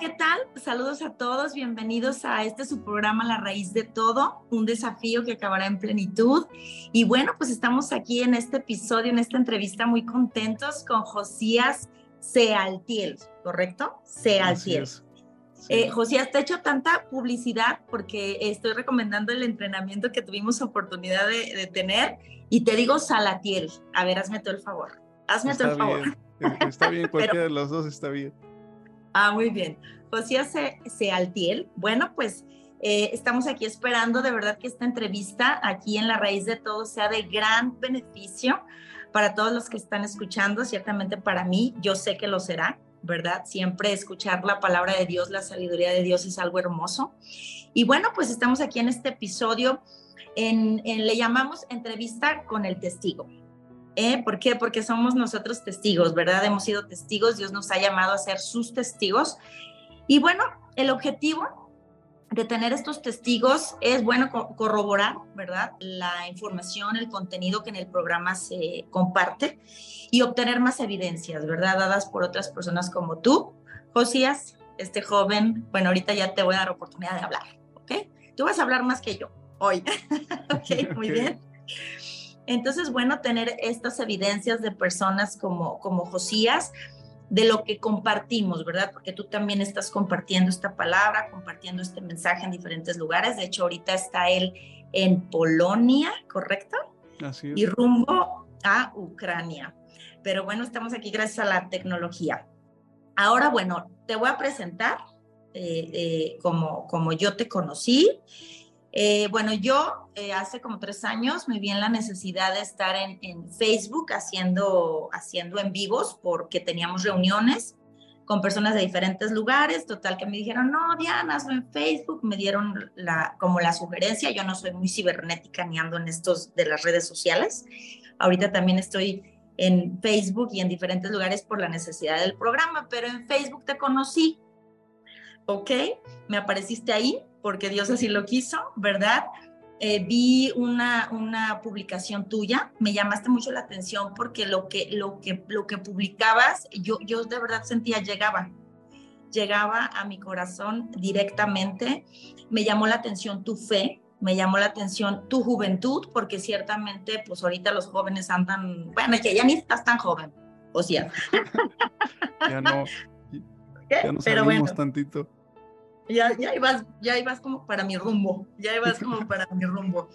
¿qué tal? Saludos a todos, bienvenidos a este su programa La Raíz de Todo, un desafío que acabará en plenitud. Y bueno, pues estamos aquí en este episodio, en esta entrevista muy contentos con Josías Sealtiel, ¿correcto? Sealtiel. Eh, Josías, te he hecho tanta publicidad porque estoy recomendando el entrenamiento que tuvimos oportunidad de, tener y te digo Salatiel. A ver, hazme todo el favor. Hazme todo el favor. Está bien, cualquiera de los dos está bien. Ah, muy bien. Josías Sealtiel. Bueno, pues eh, estamos aquí esperando de verdad que esta entrevista aquí en la raíz de todo sea de gran beneficio para todos los que están escuchando, ciertamente para mí, yo sé que lo será, ¿verdad? Siempre escuchar la palabra de Dios, la sabiduría de Dios es algo hermoso. Y bueno, pues estamos aquí en este episodio, en, le llamamos entrevista con el testigo. ¿Eh? ¿Por qué? Porque somos nosotros testigos, ¿verdad? Hemos sido testigos, Dios nos ha llamado a ser sus testigos. Y bueno, el objetivo de tener estos testigos es, bueno, corroborar, ¿verdad? La información, el contenido que en el programa se comparte y obtener más evidencias, ¿verdad? Dadas por otras personas como tú, Josías, este joven. Bueno, ahorita ya te voy a dar oportunidad de hablar, ¿ok? Tú vas a hablar más que yo hoy, ¿ok? Muy bien. Entonces, bueno, tener estas evidencias de personas como, como Josías, de lo que compartimos, ¿verdad? Porque tú también estás compartiendo esta palabra, compartiendo este mensaje en diferentes lugares. De hecho, ahorita está él en Polonia, ¿correcto? Así es. Y rumbo a Ucrania. Pero bueno, estamos aquí gracias a la tecnología. Ahora, bueno, te voy a presentar eh, eh, como, como yo te conocí eh, bueno, yo eh, hace como tres años me vi en la necesidad de estar en, Facebook haciendo, haciendo en vivos porque teníamos reuniones con personas de diferentes lugares, total que me dijeron, no, Diana, hazlo en Facebook, me dieron la, como la sugerencia, yo no soy muy cibernética ni ando en estos de las redes sociales, ahorita también estoy en Facebook y en diferentes lugares por la necesidad del programa, pero en Facebook te conocí, ¿ok? Me apareciste ahí porque Dios así lo quiso, ¿verdad? Eh, vi una, una publicación tuya, me llamaste mucho la atención porque lo que, lo que, lo que publicabas, yo, yo de verdad sentía, llegaba, llegaba a mi corazón directamente, me llamó la atención tu fe, me llamó la atención tu juventud, porque ciertamente, pues ahorita los jóvenes andan, bueno, ya, ya ni estás tan joven, o sea. ya no, ya no Pero bueno. tantito ya, ya, ibas, ya ibas como para mi rumbo, ya ibas como para mi rumbo.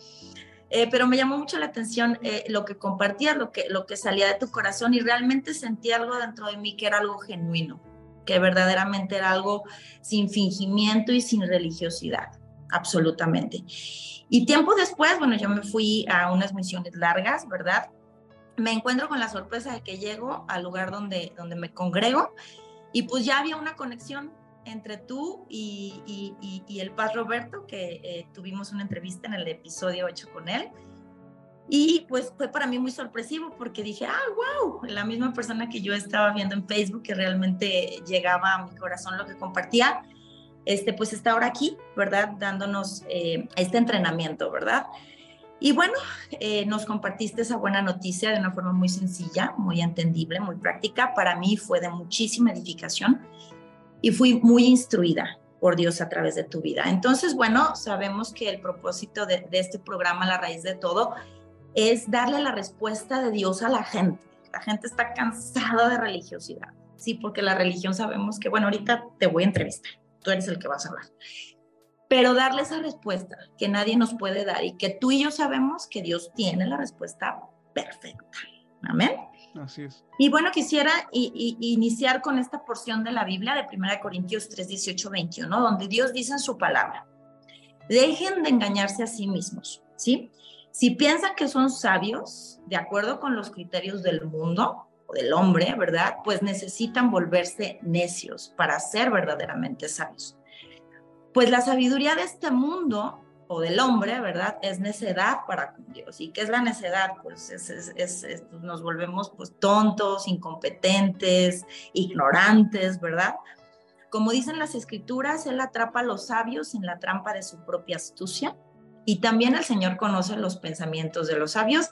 Eh, pero me llamó mucho la atención eh, lo que compartías, lo que, lo que salía de tu corazón y realmente sentí algo dentro de mí que era algo genuino, que verdaderamente era algo sin fingimiento y sin religiosidad, absolutamente. Y tiempo después, bueno, yo me fui a unas misiones largas, ¿verdad? Me encuentro con la sorpresa de que llego al lugar donde, donde me congrego y pues ya había una conexión entre tú y, el Paz Roberto, que eh, tuvimos una entrevista en el episodio 8 con él. Y pues fue para mí muy sorpresivo porque dije, ah, wow, la misma persona que yo estaba viendo en Facebook, que realmente llegaba a mi corazón lo que compartía, este, pues está ahora aquí, ¿verdad? Dándonos eh, este entrenamiento, ¿verdad? Y bueno, eh, nos compartiste esa buena noticia de una forma muy sencilla, muy entendible, muy práctica. Para mí fue de muchísima edificación y fui muy instruida por Dios a través de tu vida. Entonces, bueno, sabemos que el propósito de, este programa, La raíz de todo, es darle la respuesta de Dios a la gente. La gente está cansada de religiosidad, sí, porque la religión sabemos que, bueno, ahorita te voy a entrevistar, tú eres el que vas a hablar, pero darle esa respuesta que nadie nos puede dar y que tú y yo sabemos que Dios tiene la respuesta perfecta. Amén. Así es. Y bueno, quisiera iniciar con esta porción de la Biblia de 1 Corintios 3, 18, 21, donde Dios dice en su palabra, dejen de engañarse a sí mismos, ¿sí? Si piensan que son sabios, de acuerdo con los criterios del mundo o del hombre, ¿verdad? Pues necesitan volverse necios para ser verdaderamente sabios. Pues la sabiduría de este mundo o del hombre, ¿verdad? Es necedad para con Dios. ¿Y qué es la necedad? Pues es, nos volvemos pues tontos, incompetentes, ignorantes, ¿verdad? Como dicen las escrituras, Él atrapa a los sabios en la trampa de su propia astucia. Y también el Señor conoce los pensamientos de los sabios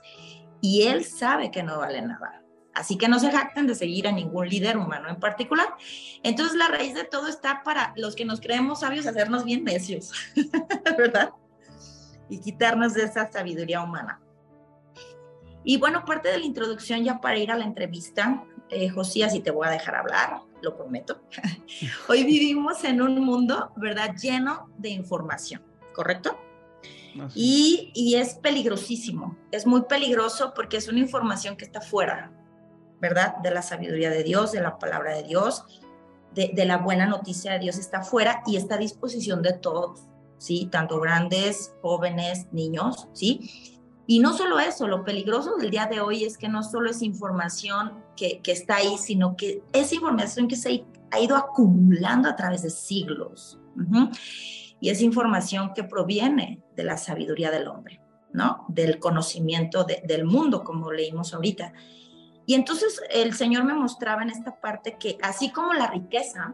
y Él sabe que no vale nada. Así que no se jacten de seguir a ningún líder humano en particular. Entonces la raíz de todo está para los que nos creemos sabios hacernos bien necios, ¿verdad? Y quitarnos de esa sabiduría humana. Y bueno, parte de la introducción ya para ir a la entrevista, eh, Josías, y te voy a dejar hablar, lo prometo. Hoy vivimos en un mundo, ¿verdad?, lleno de información, ¿correcto? Y, y, es peligrosísimo, es muy peligroso porque es una información que está fuera, ¿verdad? De la sabiduría de Dios, de la palabra de Dios, de, de la buena noticia de Dios está fuera y está a disposición de todos, ¿sí? Tanto grandes, jóvenes, niños, ¿sí? Y no solo eso, lo peligroso del día de hoy es que no solo es información que, que está ahí, sino que es información que se ha ido acumulando a través de siglos. Y es información que proviene de la sabiduría del hombre, ¿no? Del conocimiento del mundo, como leímos ahorita. Y entonces el Señor me mostraba en esta parte que así como la riqueza,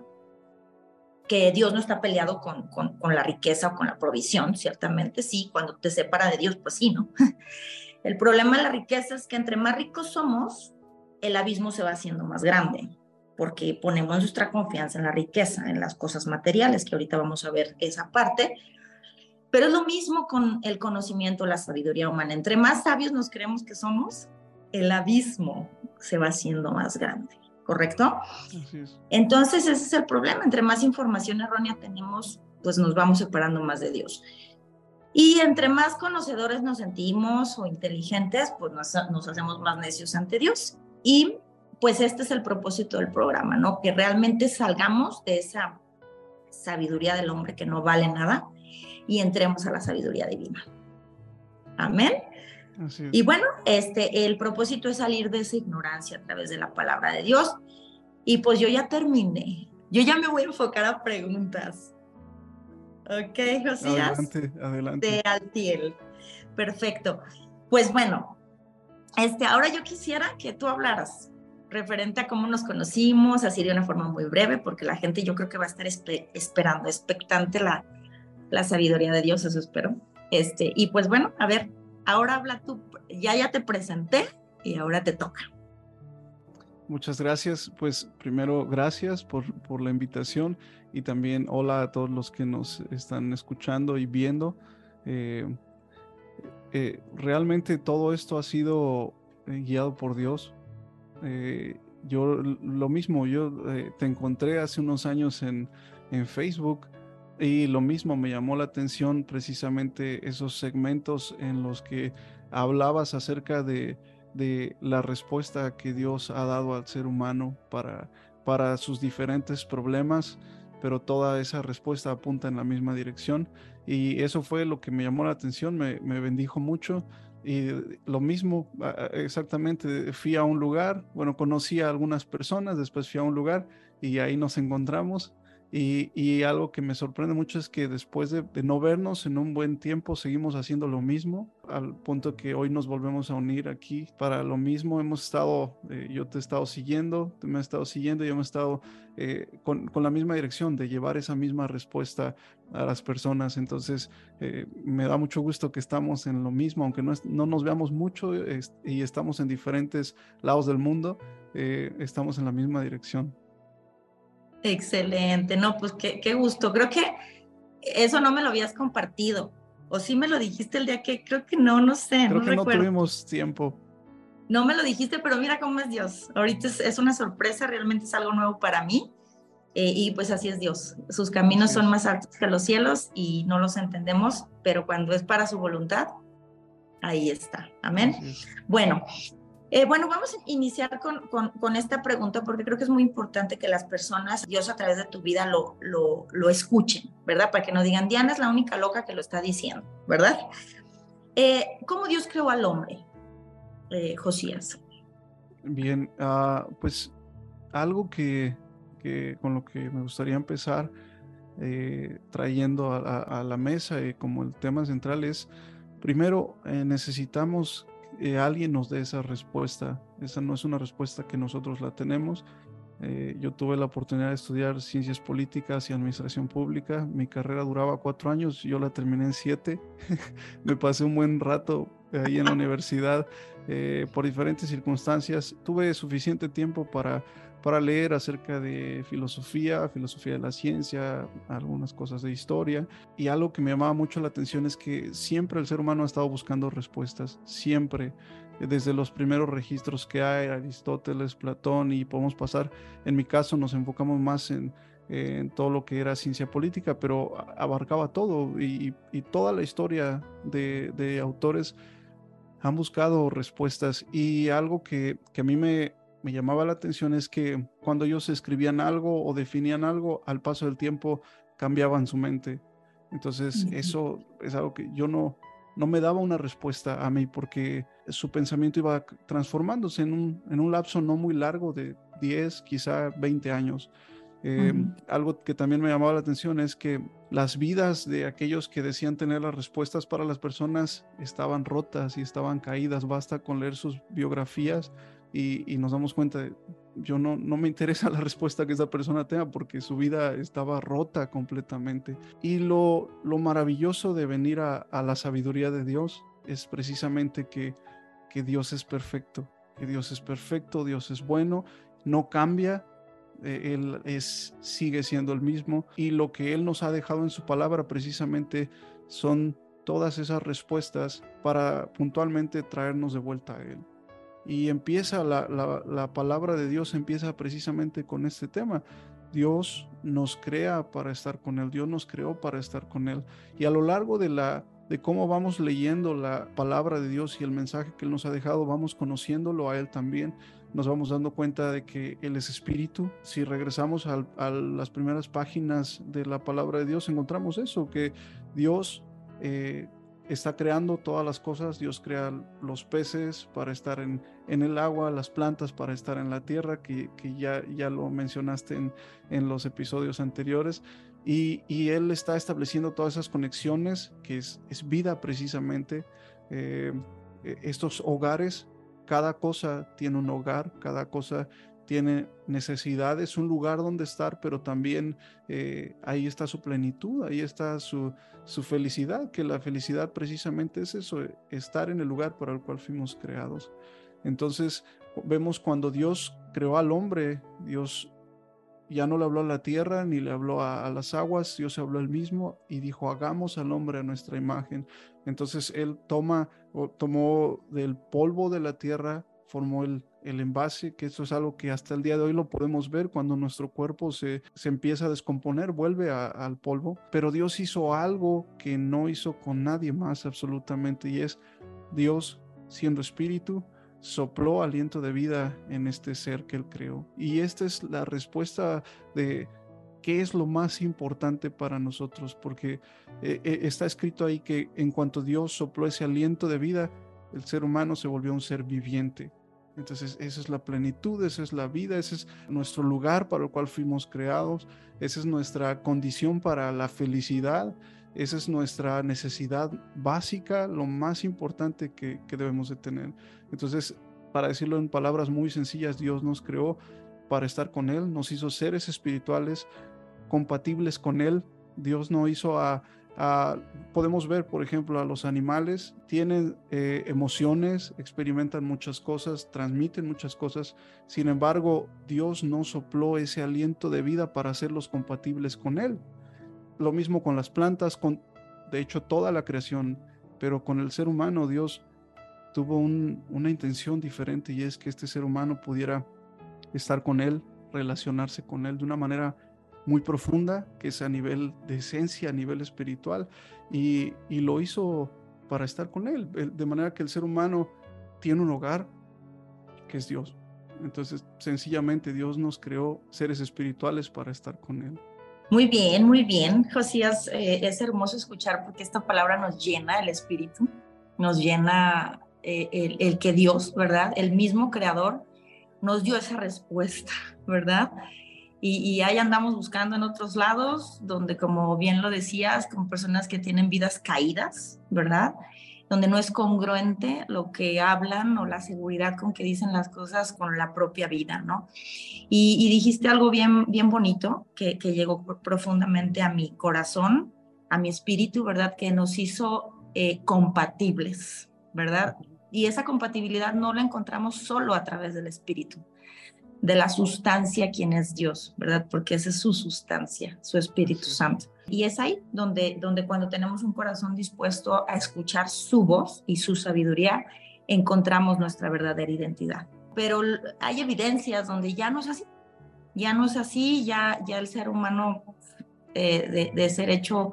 que Dios no está peleado con, con, la riqueza o con la provisión, ciertamente sí, cuando te separa de Dios, pues sí, ¿no? El problema de la riqueza es que entre más ricos somos, el abismo se va haciendo más grande, porque ponemos nuestra confianza en la riqueza, en las cosas materiales, que ahorita vamos a ver esa parte. Pero es lo mismo con el conocimiento, la sabiduría humana. Entre más sabios nos creemos que somos, el abismo se va haciendo más grande. ¿Correcto? Entonces ese es el problema, entre más información errónea tenemos, pues nos vamos separando más de Dios. Y entre más conocedores nos sentimos o inteligentes, pues nos, nos hacemos más necios ante Dios. Y pues este es el propósito del programa, ¿no? Que realmente salgamos de esa sabiduría del hombre que no vale nada y entremos a la sabiduría divina. Amén. Y bueno, este, el propósito es salir de esa ignorancia a través de la palabra de Dios. Y pues yo ya terminé. Yo ya me voy a enfocar a preguntas. Ok, Josías. Adelante, adelante. De Altiel. Perfecto. Pues bueno, este, ahora yo quisiera que tú hablaras referente a cómo nos conocimos, así de una forma muy breve, porque la gente yo creo que va a estar esperando, expectante la, la sabiduría de Dios, eso espero. Este, y pues bueno, a ver, ahora habla tú, ya ya te presenté y ahora te toca. Muchas gracias. Pues primero, gracias por, por, la invitación y también hola a todos los que nos están escuchando y viendo. Eh, eh, realmente todo esto ha sido eh, guiado por Dios. yo lo mismo, yo te encontré hace unos años en, en Facebook y lo mismo me llamó la atención precisamente esos segmentos en los que hablabas acerca de, la respuesta que Dios ha dado al ser humano para, sus diferentes problemas, pero toda esa respuesta apunta en la misma dirección. Y eso fue lo que me llamó la atención, me, me bendijo mucho. Y lo mismo, exactamente, fui a un lugar, bueno, conocí a algunas personas, después fui a un lugar y ahí nos encontramos y, algo que me sorprende mucho es que después de, no vernos en un buen tiempo, seguimos haciendo lo mismo, al punto que hoy nos volvemos a unir aquí para lo mismo. Hemos estado, eh, yo te he estado siguiendo, te me he estado siguiendo y hemos estado eh, con, con, la misma dirección de llevar esa misma respuesta a las personas. Entonces, eh, me da mucho gusto que estamos en lo mismo, aunque no, no nos veamos mucho y estamos en diferentes lados del mundo, estamos en la misma dirección. Excelente, no, pues qué, qué, gusto. Creo que eso no me lo habías compartido. O sí me lo dijiste el día que, creo que no, no sé. Creo no que no tuvimos tiempo. No me lo dijiste, pero mira cómo es Dios. Ahorita es, una sorpresa, realmente es algo nuevo para mí. Eh, y pues así es Dios. Sus caminos son más altos que los cielos y no los entendemos, pero cuando es para su voluntad, ahí está. Amén. Bueno, eh, bueno, vamos a iniciar con, esta pregunta porque creo que es muy importante que las personas, Dios a través de tu vida lo, lo, escuchen, ¿verdad? Para que no digan, Diana es la única loca que lo está diciendo, ¿verdad? Eh, ¿Cómo Dios creó al hombre, eh, Josías? Bien, ah, pues algo que, que, con lo que me gustaría empezar trayendo a, a, la mesa como el tema central es, primero necesitamos alguien nos dé esa respuesta. Esa no es una respuesta que nosotros la tenemos. Eh, yo tuve la oportunidad de estudiar ciencias políticas y administración pública. Mi carrera duraba cuatro años, yo la terminé en siete. Me pasé un buen rato ahí en la universidad eh, por diferentes circunstancias. Tuve suficiente tiempo para, para leer acerca de filosofía, filosofía de la ciencia, algunas cosas de historia. Y algo que me llamaba mucho la atención es que siempre el ser humano ha estado buscando respuestas, siempre. Desde los primeros registros que hay, Aristóteles, Platón, y podemos pasar, en mi caso nos enfocamos más en, todo lo que era ciencia política, pero abarcaba todo. Y, toda la historia de, autores han buscado respuestas. Y algo que, a mí me, me llamaba la atención es que cuando ellos escribían algo o definían algo, al paso del tiempo cambiaban su mente. Entonces, eso es algo que yo no, no me daba una respuesta a mí porque su pensamiento iba transformándose en un, en un lapso no muy largo de 10, quizá 20 años. Eh, algo que también me llamaba la atención es que las vidas de aquellos que decían tener las respuestas para las personas estaban rotas y estaban caídas. Basta con leer sus biografías y, nos damos cuenta yo no, no me interesa la respuesta que esa persona tenga porque su vida estaba rota completamente. Y lo, lo maravilloso de venir a, la sabiduría de Dios es precisamente que, que Dios es perfecto, que Dios es perfecto, Dios es bueno, no cambia, eh, Él es, sigue siendo el mismo y lo que Él nos ha dejado en su palabra precisamente son todas esas respuestas para puntualmente traernos de vuelta a Él. Y empieza la, palabra de Dios, empieza precisamente con este tema. Dios nos crea para estar con Él, Dios nos creó para estar con Él. Y a lo largo de, la, de cómo vamos leyendo la palabra de Dios y el mensaje que Él nos ha dejado, vamos conociéndolo a Él también, nos vamos dando cuenta de que Él es espíritu. Si regresamos a, las primeras páginas de la palabra de Dios, encontramos eso, que Dios eh, está creando todas las cosas. Dios crea los peces para estar en, en el agua, las plantas para estar en la tierra, que, que ya, ya lo mencionaste en, en los episodios anteriores. Y, y, Él está estableciendo todas esas conexiones, que es, es vida precisamente. Eh, e, estos hogares, cada cosa tiene un hogar, cada cosa tiene necesidades, un lugar donde estar, pero también eh, ahí está su plenitud, ahí está su, su, felicidad, que la felicidad precisamente es eso, estar en el lugar para el cual fuimos creados. Entonces vemos cuando Dios creó al hombre, Dios ya no le habló a la tierra ni le habló a, las aguas, Dios habló él mismo y dijo, hagamos al hombre a nuestra imagen. Entonces él toma o tomó del polvo de la tierra, formó el, el envase, que eso es algo que hasta el día de hoy lo podemos ver cuando nuestro cuerpo se, se empieza a descomponer, vuelve al polvo, pero Dios hizo algo que no hizo con nadie más absolutamente y es Dios siendo espíritu, sopló aliento de vida en este ser que él creó. Y esta es la respuesta de qué es lo más importante para nosotros, porque eh, eh, está escrito ahí que en cuanto Dios sopló ese aliento de vida, el ser humano se volvió un ser viviente. Entonces, esa es la plenitud, esa es la vida, ese es nuestro lugar para el cual fuimos creados, esa es nuestra condición para la felicidad, esa es nuestra necesidad básica, lo más importante que, que debemos de tener. Entonces, para decirlo en palabras muy sencillas, Dios nos creó para estar con Él, nos hizo seres espirituales compatibles con Él. Dios no hizo a, podemos ver, por ejemplo, a los animales, tienen eh, emociones, experimentan muchas cosas, transmiten muchas cosas. Sin embargo, Dios no sopló ese aliento de vida para hacerlos compatibles con Él. Lo mismo con las plantas, con, de hecho, toda la creación, pero con el ser humano, Dios tuvo una intención diferente y es que este ser humano pudiera estar con Él, relacionarse con Él de una manera muy profunda, que es a nivel de esencia, a nivel espiritual, y, lo hizo para estar con Él, de manera que el ser humano tiene un hogar que es Dios. Entonces, sencillamente Dios nos creó seres espirituales para estar con Él. Muy bien, muy bien, Josías. Eh, es hermoso escuchar porque esta palabra nos llena el espíritu, nos llena eh, el, el, que Dios, ¿verdad? El mismo creador nos dio esa respuesta, ¿verdad? Y, ahí andamos buscando en otros lados, donde como bien lo decías, con personas que tienen vidas caídas, ¿verdad? donde no es congruente lo que hablan o la seguridad con que dicen las cosas con la propia vida, ¿no? Y, dijiste algo bien, bien bonito que, que, llegó profundamente a mi corazón, a mi espíritu, ¿verdad? Que nos hizo eh, compatibles, ¿verdad? Y esa compatibilidad no la encontramos solo a través del espíritu, de la sustancia quien es Dios, ¿verdad? Porque esa es su sustancia, su Espíritu Santo. Y es ahí donde, donde cuando tenemos un corazón dispuesto a escuchar su voz y su sabiduría, encontramos nuestra verdadera identidad. Pero hay evidencias donde ya no es así, ya no es así, ya, ya el ser humano eh, de, ser hecho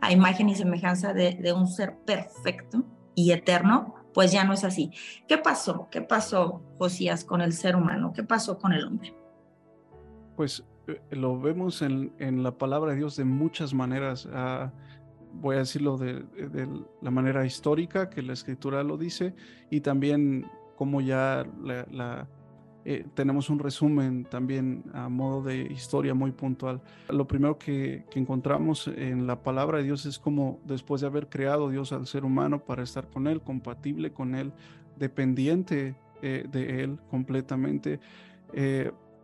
a imagen y semejanza de, de un ser perfecto y eterno, pues ya no es así. ¿Qué pasó? ¿Qué pasó, Josías, con el ser humano? ¿Qué pasó con el hombre? Pues eh, lo vemos en, la palabra de Dios de muchas maneras. Ah, voy a decirlo de, la manera histórica que la escritura lo dice y también como ya la, eh, tenemos un resumen también a modo de historia muy puntual. Lo primero que, encontramos en la palabra de Dios es como después de haber creado Dios al ser humano para estar con Él, compatible con Él, dependiente eh, de Él completamente,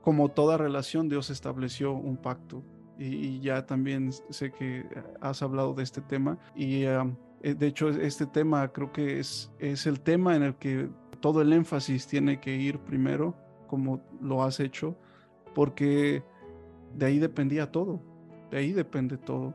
como toda relación, Dios estableció un pacto. Y, ya también sé que has hablado de este tema. Y eh, de hecho, este tema creo que es, es el tema en el que todo el énfasis tiene que ir primero, como lo has hecho, porque de ahí dependía todo. De ahí depende todo.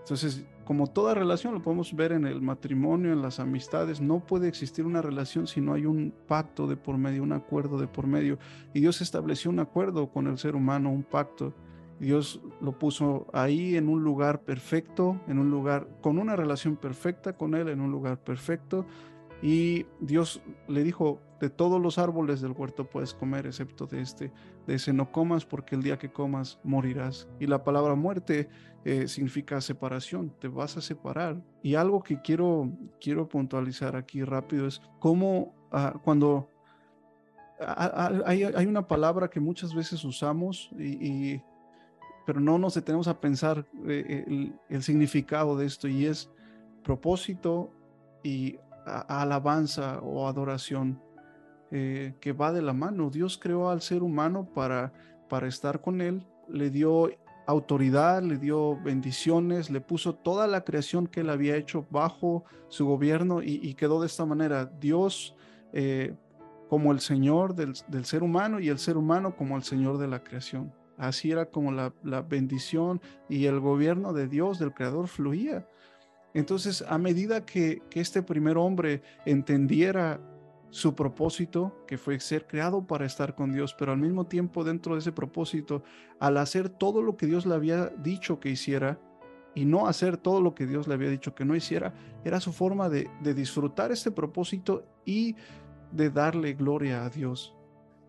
Entonces, como toda relación, lo podemos ver en el matrimonio, en las amistades, no puede existir una relación si no hay un pacto de por medio, un acuerdo de por medio. Y Dios estableció un acuerdo con el ser humano, un pacto. Dios lo puso ahí en un lugar perfecto, en un lugar con una relación perfecta con Él, en un lugar perfecto. Y Dios le dijo, de todos los árboles del huerto puedes comer, excepto de este, de ese no comas, porque el día que comas morirás. Y la palabra muerte eh, significa separación, te vas a separar. Y algo que quiero, quiero puntualizar aquí rápido es cómo ah, cuando hay, hay, una palabra que muchas veces usamos y, pero no nos detenemos a pensar eh, el, significado de esto y es propósito y alabanza o adoración eh, que va de la mano. Dios creó al ser humano para, para estar con él, le dio autoridad, le dio bendiciones, le puso toda la creación que él había hecho bajo su gobierno y, quedó de esta manera. Dios eh, como el Señor del, ser humano y el ser humano como el Señor de la creación. Así era como la, bendición y el gobierno de Dios, del Creador, fluía. Entonces, a medida que, que este primer hombre entendiera su propósito, que fue ser creado para estar con Dios, pero al mismo tiempo dentro de ese propósito, al hacer todo lo que Dios le había dicho que hiciera y no hacer todo lo que Dios le había dicho que no hiciera, era su forma de, disfrutar este propósito y de darle gloria a Dios.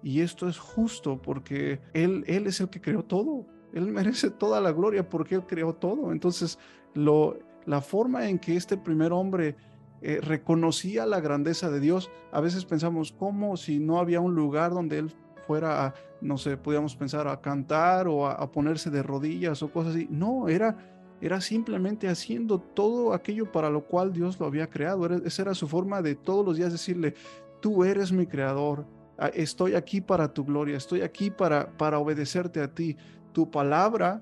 Y esto es justo porque Él, él es el que creó todo. Él merece toda la gloria porque Él creó todo. Entonces, lo, la forma en que este primer hombre eh, reconocía la grandeza de Dios. A veces pensamos, ¿cómo si no había un lugar donde Él fuera, a, no sé, podíamos pensar a cantar o a, ponerse de rodillas o cosas así? No, era, era simplemente haciendo todo aquello para lo cual Dios lo había creado. esa era su forma de todos los días decirle, tú eres mi creador, estoy aquí para tu gloria, estoy aquí para, para obedecerte a ti. Tu palabra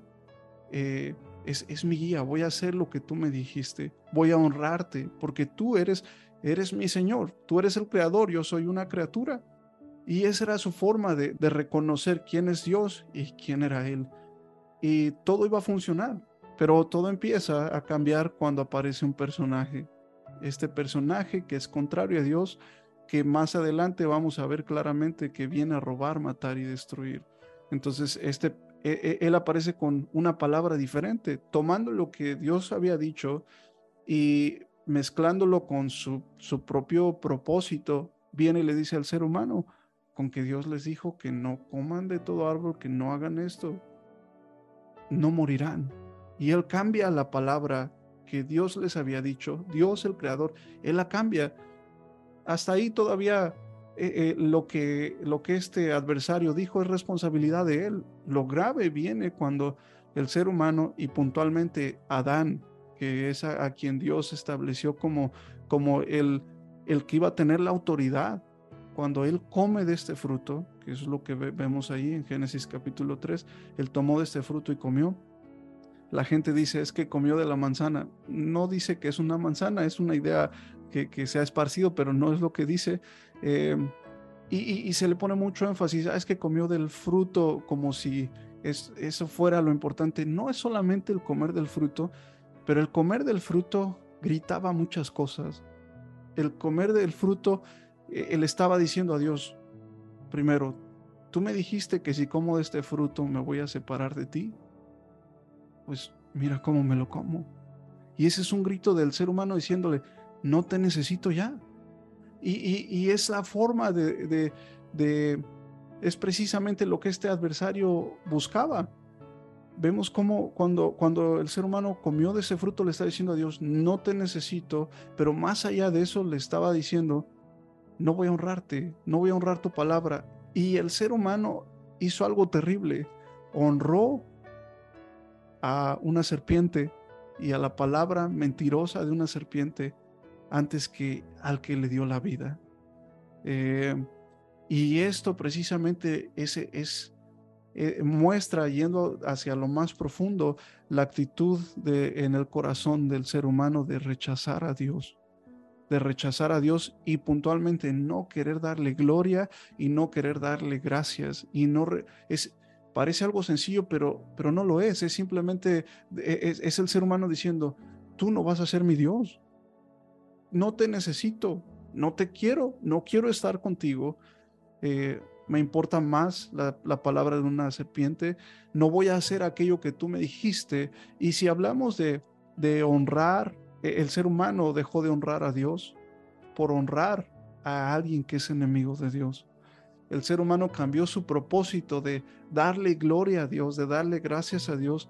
eh, es, mi guía, voy a hacer lo que tú me dijiste, voy a honrarte, porque tú eres, eres mi Señor, tú eres el creador, yo soy una criatura. Y esa era su forma de, reconocer quién es Dios y quién era Él. Y todo iba a funcionar, pero todo empieza a cambiar cuando aparece un personaje. Este personaje que es contrario a Dios, que más adelante vamos a ver claramente que viene a robar, matar y destruir. Entonces, este, él aparece con una palabra diferente, tomando lo que Dios había dicho y mezclándolo con su, su propio propósito, viene y le dice al ser humano, con que Dios les dijo que no coman de todo árbol, que no hagan esto, no morirán. Y él cambia la palabra que Dios les había dicho, Dios el creador, él la cambia. Hasta ahí todavía eh, eh, lo, que, lo que este adversario dijo es responsabilidad de él. Lo grave viene cuando el ser humano y puntualmente Adán, que es a, quien Dios estableció como, como el, el que iba a tener la autoridad. Cuando él come de este fruto, que es lo que vemos ahí en Génesis capítulo 3, él tomó de este fruto y comió. La gente dice es que comió de la manzana. No dice que es una manzana, es una idea que, se ha esparcido, pero no es lo que dice. Eh, y, se le pone mucho énfasis, ah, es que comió del fruto como si es, eso fuera lo importante. No es solamente el comer del fruto, pero el comer del fruto gritaba muchas cosas. El comer del fruto, e, él estaba diciendo a Dios, primero, tú me dijiste que si como este fruto me voy a separar de ti. Pues mira cómo me lo como. Y ese es un grito del ser humano diciéndole, no te necesito ya. Y, es la forma de, es precisamente lo que este adversario buscaba. Vemos cómo cuando, cuando el ser humano comió de ese fruto le está diciendo a Dios, no te necesito, pero más allá de eso le estaba diciendo, no voy a honrarte, no voy a honrar tu palabra. Y el ser humano hizo algo terrible, honró a una serpiente y a la palabra mentirosa de una serpiente antes que al que le dio la vida. Eh, y esto precisamente ese es, eh, muestra, yendo hacia lo más profundo, la actitud de, en el corazón del ser humano de rechazar a Dios, de rechazar a Dios y puntualmente no querer darle gloria y no querer darle gracias. Y no es, parece algo sencillo, pero, pero no lo es. Es simplemente, e, es, es el ser humano diciendo, tú no vas a ser mi Dios no te necesito, no te quiero, no quiero estar contigo. Eh, me importa más la, palabra de una serpiente, no voy a hacer aquello que tú me dijiste. Y si hablamos de, de honrar, e, el ser humano dejó de honrar a Dios por honrar a alguien que es enemigo de Dios. El ser humano cambió su propósito de darle gloria a Dios, de darle gracias a Dios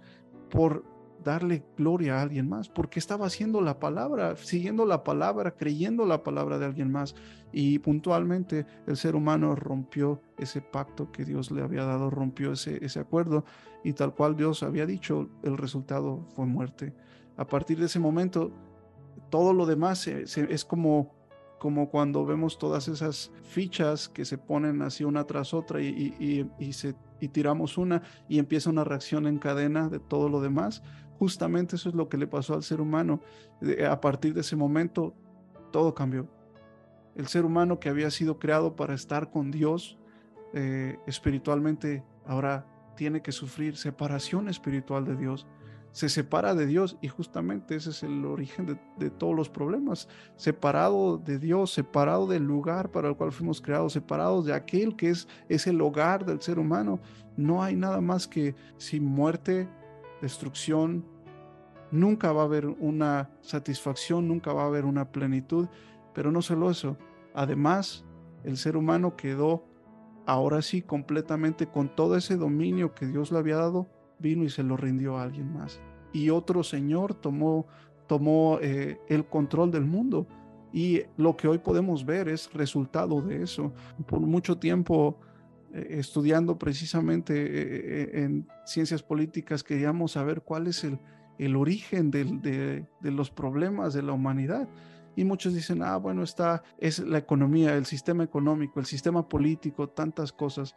por darle gloria a alguien más, porque estaba haciendo la palabra, siguiendo la palabra, creyendo la palabra de alguien más. Y puntualmente el ser humano rompió ese pacto que Dios le había dado, rompió ese, ese acuerdo y tal cual Dios había dicho, el resultado fue muerte. A partir de ese momento, todo lo demás es como como cuando vemos todas esas fichas que se ponen así una tras otra y, y, se, y tiramos una y empieza una reacción en cadena de todo lo demás. Justamente eso es lo que le pasó al ser humano. A partir de ese momento, todo cambió. El ser humano que había sido creado para estar con Dios eh, espiritualmente, ahora tiene que sufrir separación espiritual de Dios. Se separa de Dios y justamente ese es el origen de, todos los problemas. Separado de Dios, separado del lugar para el cual fuimos creados, separados de aquel que es, es el hogar del ser humano. No hay nada más que sin muerte, destrucción, nunca va a haber una satisfacción, nunca va a haber una plenitud, pero no solo eso, además el ser humano quedó ahora sí completamente con todo ese dominio que Dios le había dado, vino y se lo rindió a alguien más. Y otro Señor tomó, tomó eh, el control del mundo. Y lo que hoy podemos ver es resultado de eso. Por mucho tiempo eh, estudiando precisamente eh, en ciencias políticas queríamos saber cuál es el, el origen de, los problemas de la humanidad. Y muchos dicen, ah, bueno, está, es la economía, el sistema económico, el sistema político, tantas cosas.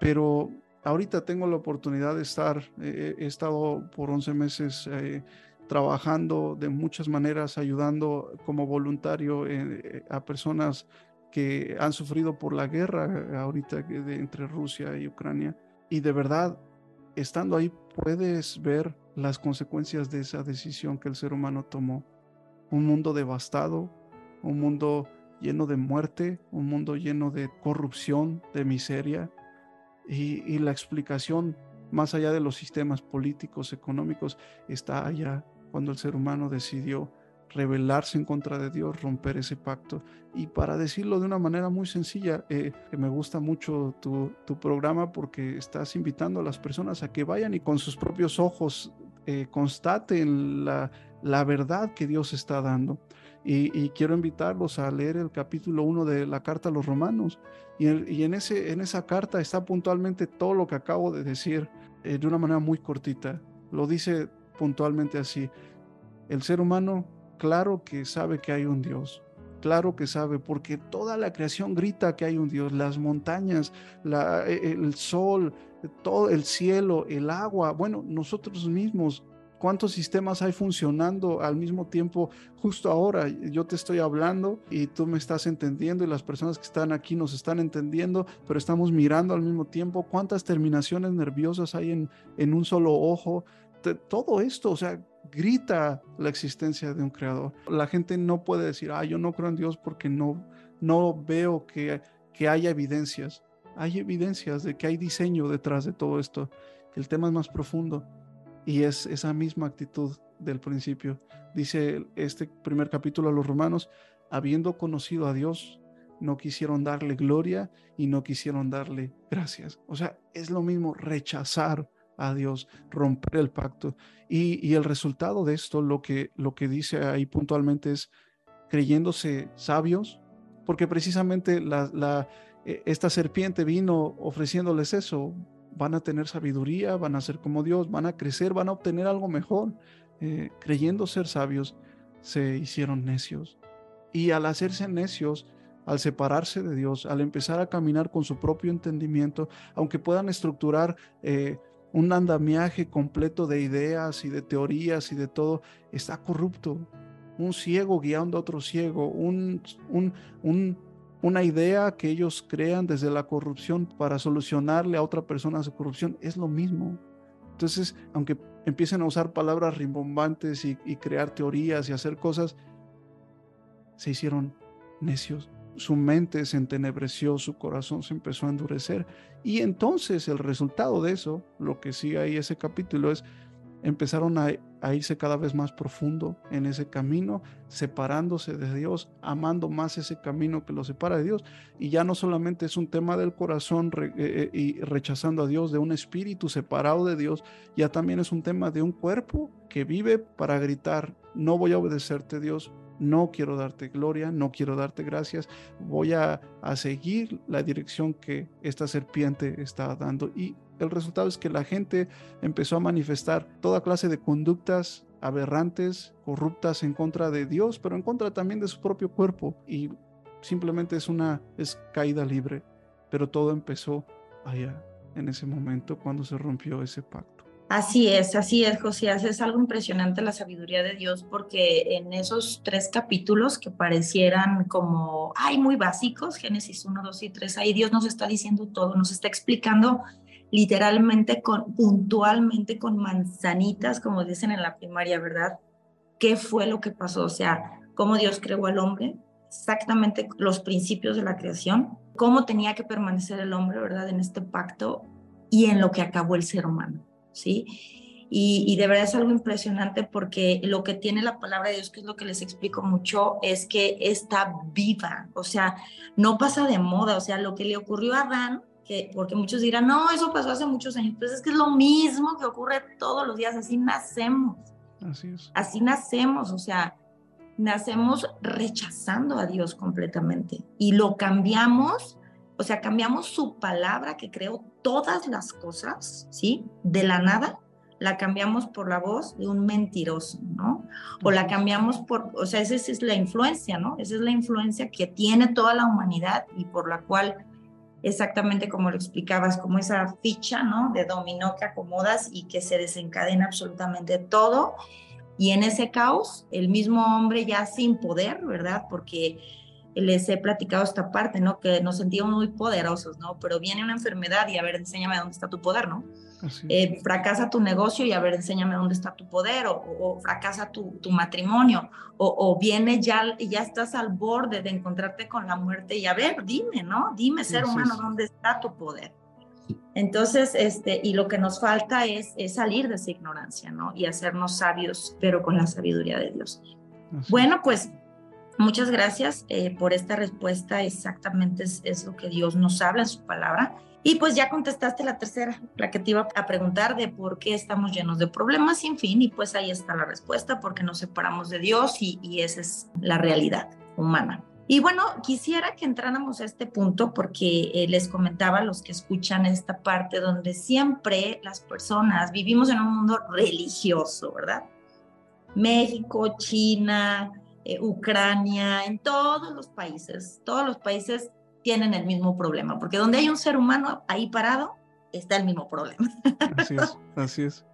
Pero ahorita tengo la oportunidad de estar, eh, he estado por 11 meses eh, trabajando de muchas maneras, ayudando como voluntario eh, a personas que han sufrido por la guerra ahorita entre Rusia y Ucrania. Y de verdad, estando ahí puedes ver las consecuencias de esa decisión que el ser humano tomó. Un mundo devastado, un mundo lleno de muerte, un mundo lleno de corrupción, de miseria. Y, la explicación, más allá de los sistemas políticos, económicos, está allá cuando el ser humano decidió rebelarse en contra de Dios, romper ese pacto. Y para decirlo de una manera muy sencilla, eh, que me gusta mucho tu, tu, programa porque estás invitando a las personas a que vayan y con sus propios ojos eh, constaten la, la, verdad que Dios está dando. Y, quiero invitarlos a leer el capítulo 1 de la carta a los romanos. Y, en, ese, en esa carta está puntualmente todo lo que acabo de decir eh, de una manera muy cortita. Lo dice puntualmente así El ser humano, claro que sabe que hay un Dios, Claro que sabe, porque toda la creación grita que hay un Dios, las montañas, e, el sol, todo el cielo, el agua, bueno, nosotros mismos, cuántos sistemas hay funcionando al mismo tiempo justo ahora. Yo te estoy hablando y tú me estás entendiendo y las personas que están aquí nos están entendiendo, pero estamos mirando al mismo tiempo cuántas terminaciones nerviosas hay en, en un solo ojo. Todo esto, o sea, grita la existencia de un creador. La gente no puede decir, ah, yo no creo en Dios porque no, no veo que, que haya evidencias. Hay evidencias de que hay diseño detrás de todo esto. El tema es más profundo y es esa misma actitud del principio. Dice este primer capítulo a los romanos, habiendo conocido a Dios, no quisieron darle gloria y no quisieron darle gracias. O sea, es lo mismo rechazar a Dios, romper el pacto. Y, el resultado de esto, lo que, lo que dice ahí puntualmente es creyéndose sabios, porque precisamente la, esta serpiente vino ofreciéndoles eso. Van a tener sabiduría, van a ser como Dios, van a crecer, van a obtener algo mejor. Eh, creyendo ser sabios, se hicieron necios. Y al hacerse necios, al separarse de Dios, al empezar a caminar con su propio entendimiento, aunque puedan estructurar eh, un andamiaje completo de ideas y de teorías y de todo, está corrupto. Un ciego guiando a otro ciego, un, una idea que ellos crean desde la corrupción para solucionarle a otra persona su corrupción, es lo mismo. Entonces, aunque empiecen a usar palabras rimbombantes y crear teorías y hacer cosas, se hicieron necios su mente se entenebreció, su corazón se empezó a endurecer. Y entonces el resultado de eso, lo que sigue ahí ese capítulo, es empezaron a, irse cada vez más profundo en ese camino, separándose de Dios, amando más ese camino que lo separa de Dios. Y ya no solamente es un tema del corazón eh, eh, y rechazando a Dios, de un espíritu separado de Dios, ya también es un tema de un cuerpo que vive para gritar, no voy a obedecerte Dios, no quiero darte gloria, no quiero darte gracias, voy a, seguir la dirección que esta serpiente está dando. Y el resultado es que la gente empezó a manifestar toda clase de conductas aberrantes, corruptas en contra de Dios, pero en contra también de su propio cuerpo. Y simplemente es una caída libre. Pero todo empezó allá, en ese momento, cuando se rompió ese pacto. Así es, así es, Josías. Es algo impresionante la sabiduría de Dios porque en esos tres capítulos que parecieran como, ay, muy básicos, Génesis 1, 2 y 3, ahí Dios nos está diciendo todo, nos está explicando literalmente, con, puntualmente, con manzanitas, como dicen en la primaria, ¿verdad? ¿Qué fue lo que pasó? O sea, cómo Dios creó al hombre, exactamente los principios de la creación, cómo tenía que permanecer el hombre, ¿verdad? En este pacto y en lo que acabó el ser humano. ¿sí? Y, de verdad es algo impresionante porque lo que tiene la palabra de Dios, que es lo que les explico mucho, es que está viva, o sea, no pasa de moda, o sea, lo que le ocurrió a Adán, que, porque muchos dirán, no, eso pasó hace muchos años, pues es que es lo mismo que ocurre todos los días, así nacemos. Así es. Así nacemos, o sea, nacemos rechazando a Dios completamente y lo cambiamos o sea, cambiamos su palabra que creó todas las cosas, ¿sí? De la nada, la cambiamos por la voz de un mentiroso, ¿no? O la cambiamos por, o sea, esa es la influencia, ¿no? Esa es la influencia que tiene toda la humanidad y por la cual, exactamente como lo explicabas, como esa ficha, ¿no? De dominó que acomodas y que se desencadena absolutamente todo. Y en ese caos, el mismo hombre ya sin poder, ¿verdad? Porque les he platicado esta parte, ¿no? Que nos sentíamos muy poderosos, ¿no? Pero viene una enfermedad y a ver, enséñame dónde está tu poder, ¿no? Eh, fracasa tu negocio y a ver, enséñame dónde está tu poder, o, fracasa tu, tu matrimonio, o, o, viene ya, ya estás al borde de encontrarte con la muerte y a ver, dime, ¿no? Dime, ser humano, dónde está tu poder. Entonces, este, y lo que nos falta es, es, salir de esa ignorancia, ¿no? Y hacernos sabios, pero con la sabiduría de Dios. Bueno, pues Muchas gracias eh, por esta respuesta. Exactamente es, lo que Dios nos habla en su palabra. Y pues ya contestaste la tercera, la que te iba a preguntar de por qué estamos llenos de problemas sin fin. Y pues ahí está la respuesta, porque nos separamos de Dios y, y esa es la realidad humana. Y bueno, quisiera que entráramos a este punto porque eh, les comentaba a los que escuchan esta parte donde siempre las personas vivimos en un mundo religioso, ¿verdad? México, China, eh, Ucrania, en todos los países, todos los países tienen el mismo problema, porque donde hay un ser humano ahí parado, está el mismo problema. Así es, así es.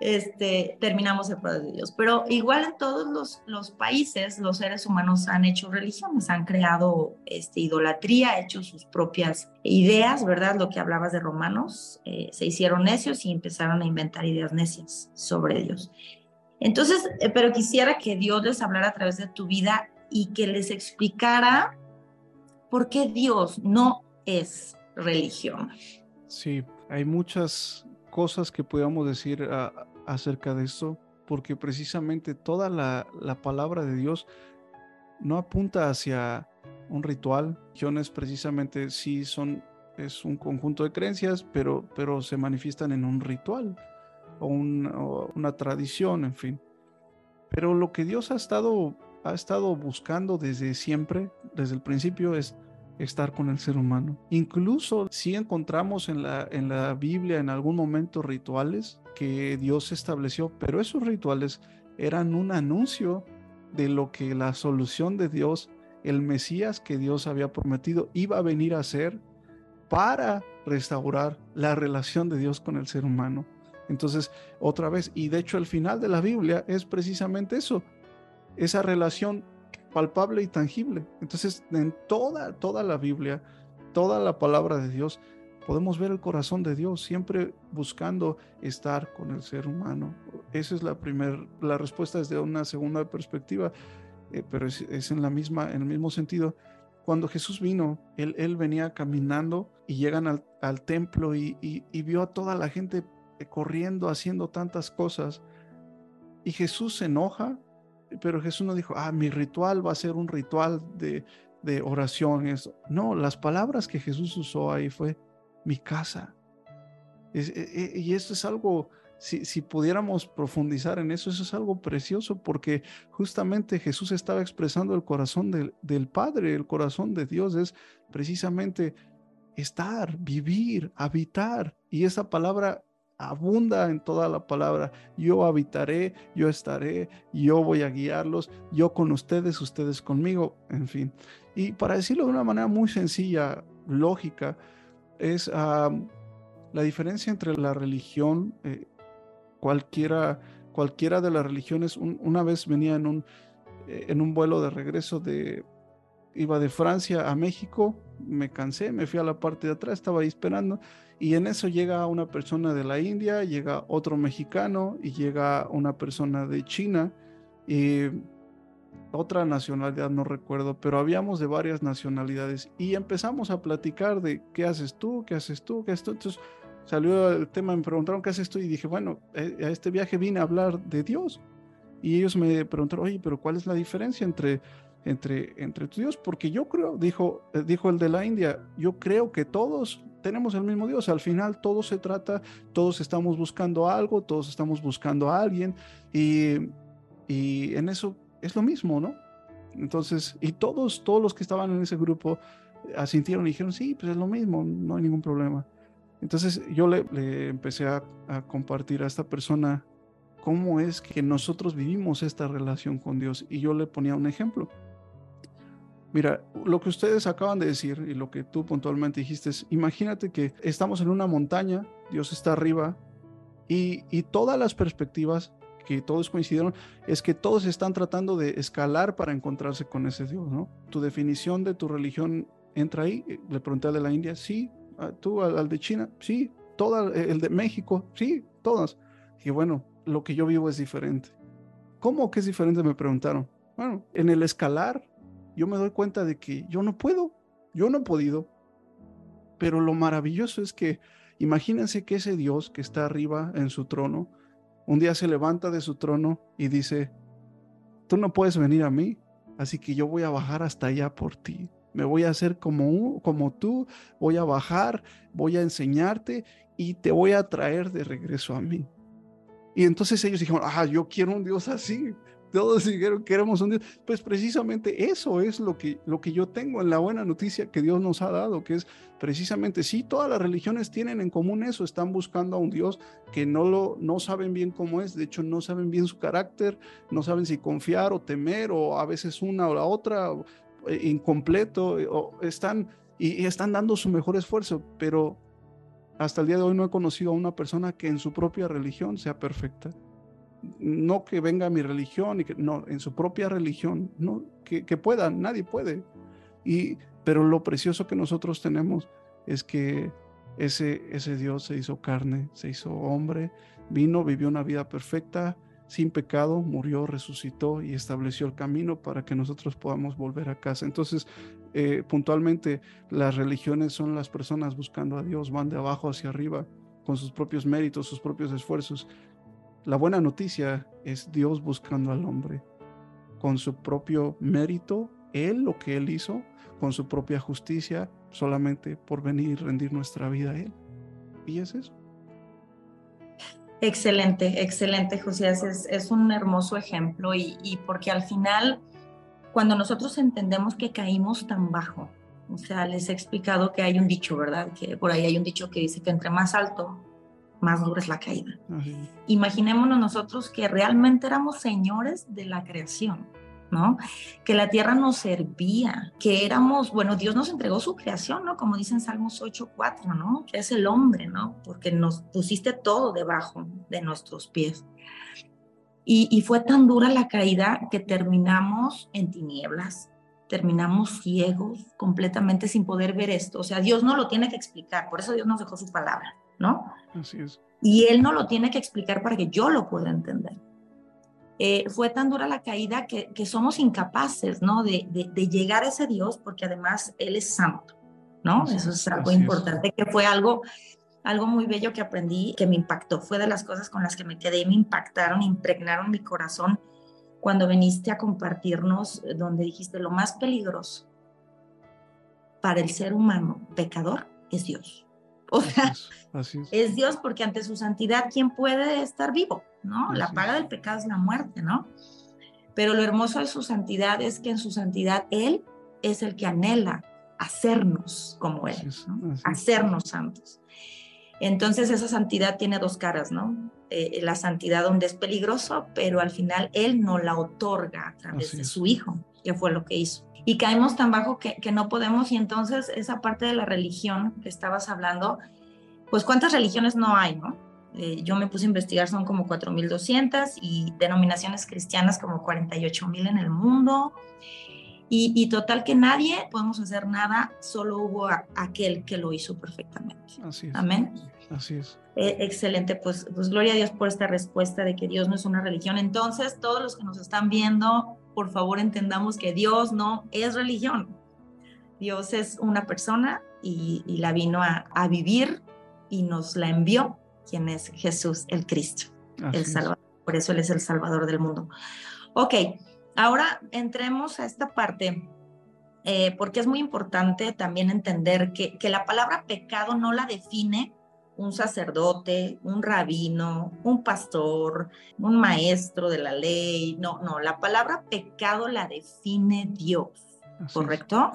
Este, terminamos el poder de Dios. Pero igual en todos los, los, países, los seres humanos han hecho religiones, han creado este, idolatría, hecho sus propias ideas, ¿verdad? Lo que hablabas de romanos, eh, se hicieron necios y empezaron a inventar ideas necias sobre Dios. Entonces, eh, pero quisiera que Dios les hablara a través de tu vida y que les explicara por qué Dios no es religión. Sí, hay muchas cosas que podamos decir acerca de esto, porque precisamente toda la, palabra de Dios no apunta hacia un ritual. es precisamente sí son es un conjunto de creencias, pero, pero se manifiestan en un ritual o, una tradición, en fin. Pero lo que Dios ha estado, ha estado buscando desde siempre, desde el principio, es estar con el ser humano. Incluso si encontramos en la, en la Biblia en algún momento rituales que Dios estableció, pero esos rituales eran un anuncio de lo que la solución de Dios, el Mesías que Dios había prometido, iba a venir a hacer para restaurar la relación de Dios con el ser humano. Entonces, otra vez, y de hecho el final de la Biblia es precisamente eso, esa relación palpable y tangible. Entonces, en toda, toda la Biblia, toda la palabra de Dios, podemos ver el corazón de Dios siempre buscando estar con el ser humano. Esa es la primera, la respuesta es de una segunda perspectiva, eh, pero es, en la misma, en el mismo sentido. Cuando Jesús vino, él, él venía caminando y llegan al, templo y, y vio a toda la gente corriendo, haciendo tantas cosas. Y Jesús se enoja, pero Jesús no dijo, ah, mi ritual va a ser un ritual de, de oración. No, las palabras que Jesús usó ahí fue mi casa. E, e, y esto es algo, si, si, pudiéramos profundizar en eso, eso es algo precioso porque justamente Jesús estaba expresando el corazón del, del Padre, el corazón de Dios es precisamente estar, vivir, habitar. Y esa palabra abunda en toda la palabra. Yo habitaré, yo estaré, yo voy a guiarlos, yo con ustedes, ustedes conmigo, en fin. Y para decirlo de una manera muy sencilla, lógica, es la diferencia entre la religión, eh, cualquiera, cualquiera de las religiones. una vez venía en un, eh, en un vuelo de regreso de, iba de Francia a México, me cansé, me fui a la parte de atrás, estaba ahí esperando y en eso llega una persona de la India, llega otro mexicano y llega una persona de China y otra nacionalidad, no recuerdo, pero habíamos de varias nacionalidades y empezamos a platicar de qué haces tú, qué haces tú, qué haces tú. Entonces salió el tema, me preguntaron qué haces tú y dije, bueno, eh, a este viaje vine a hablar de Dios. Y ellos me preguntaron, oye, pero ¿cuál es la diferencia entre entre, entre tu Dios, porque yo creo, dijo, eh, dijo el de la India, yo creo que todos tenemos el mismo Dios, al final todo se trata, todos estamos buscando algo, todos estamos buscando a alguien y, y en eso es lo mismo, ¿no? Entonces, y todos, todos los que estaban en ese grupo asintieron y dijeron, sí, pues es lo mismo, no hay ningún problema. Entonces yo le, empecé a, compartir a esta persona cómo es que nosotros vivimos esta relación con Dios y yo le ponía un ejemplo. Mira, lo que ustedes acaban de decir y lo que tú puntualmente dijiste es, imagínate que estamos en una montaña, Dios está arriba y, y todas las perspectivas que todos coincidieron es que todos están tratando de escalar para encontrarse con ese Dios, ¿no? Tu definición de tu religión entra ahí, le pregunté al de la India, sí, tú al, de China, sí, todo el de México, sí, todas. Y bueno, lo que yo vivo es diferente. ¿Cómo que es diferente? Me preguntaron. Bueno, en el escalar yo me doy cuenta de que yo no puedo, yo no he podido. Pero lo maravilloso es que imagínense que ese Dios que está arriba en su trono, un día se levanta de su trono y dice, tú no puedes venir a mí, así que yo voy a bajar hasta allá por ti. Me voy a hacer como, como tú, voy a bajar, voy a enseñarte y te voy a traer de regreso a mí. Y entonces ellos dijeron, ah, yo quiero un Dios así, todos dijeron que éramos un Dios. Pues precisamente eso es lo que, lo que yo tengo en la buena noticia que Dios nos ha dado, que es precisamente, sí, todas las religiones tienen en común eso, están buscando a un Dios que no, lo, no saben bien cómo es, de hecho no saben bien su carácter, no saben si confiar o temer, o a veces una o la otra, eh, incompleto, o están, y están dando su mejor esfuerzo, pero hasta el día de hoy no he conocido a una persona que en su propia religión sea perfecta. No que venga mi religión, y que, no, en su propia religión, no, que, que pueda, nadie puede. Y, pero lo precioso que nosotros tenemos es que ese, ese Dios se hizo carne, se hizo hombre, vino, vivió una vida perfecta, sin pecado, murió, resucitó y estableció el camino para que nosotros podamos volver a casa. Entonces, eh, puntualmente, las religiones son las personas buscando a Dios, van de abajo hacia arriba con sus propios méritos, sus propios esfuerzos. La buena noticia es Dios buscando al hombre con su propio mérito, Él lo que Él hizo, con su propia justicia, solamente por venir y rendir nuestra vida a Él. Y es eso. Excelente, excelente, José. Es, es un hermoso ejemplo y, y, porque al final, cuando nosotros entendemos que caímos tan bajo, o sea, les he explicado que hay un dicho, ¿verdad? Que por ahí hay un dicho que dice que entre más alto, más dura es la caída. Imaginémonos nosotros que realmente éramos señores de la creación ¿no? Que la tierra nos servía, que éramos, bueno, Dios nos entregó su creación, ¿no? Como dicen Salmos 8.4, ¿no? Que es el hombre, ¿no? Porque nos pusiste todo debajo de nuestros pies. Y, y fue tan dura la caída que terminamos en tinieblas, terminamos ciegos, completamente sin poder ver esto. O sea, Dios no lo tiene que explicar, por eso Dios nos dejó su palabra, ¿no? Así es. Y Él no lo tiene que explicar para que yo lo pueda entender. Eh, fue tan dura la caída que, somos incapaces, ¿no? De, llegar a ese Dios, porque además Él es santo, ¿no? Eso es algo importante, que fue algo, algo muy bello que aprendí, que me impactó. Fue de las cosas con las que me quedé y me impactaron, impregnaron mi corazón cuando viniste a compartirnos, eh, donde dijiste lo más peligroso para el ser humano pecador es Dios. O sea, es. Dios porque ante su santidad, ¿quién puede estar vivo? ¿No? la paga del pecado es la muerte, ¿no? Pero lo hermoso de su santidad es que en su santidad Él es el que anhela hacernos como Él, hacernos santos. Entonces esa santidad tiene dos caras, ¿no? Eh, la santidad donde es peligroso, pero al final Él no la otorga a través de su Hijo, que fue lo que hizo y caemos tan bajo que, que, no podemos y entonces esa parte de la religión que estabas hablando, pues cuántas religiones no hay, ¿no? Eh, yo me puse a investigar, son como 4.200 y denominaciones cristianas como 48.000 en el mundo. Y, y, total que nadie podemos hacer nada, solo hubo aquel que lo hizo perfectamente. Así es. Amén. Así es. Eh, excelente, pues, pues gloria a Dios por esta respuesta de que Dios no es una religión. Entonces, todos los que nos están viendo, por favor entendamos que Dios no es religión. Dios es una persona y, la vino a, vivir y nos la envió, quien es Jesús el Cristo, el Salvador. Por eso Él es el Salvador del mundo. Ok, ahora entremos a esta parte, eh, porque es muy importante también entender que, que la palabra pecado no la define un sacerdote, un rabino, un pastor, un maestro de la ley. No, no, la palabra pecado la define Dios. ¿Correcto?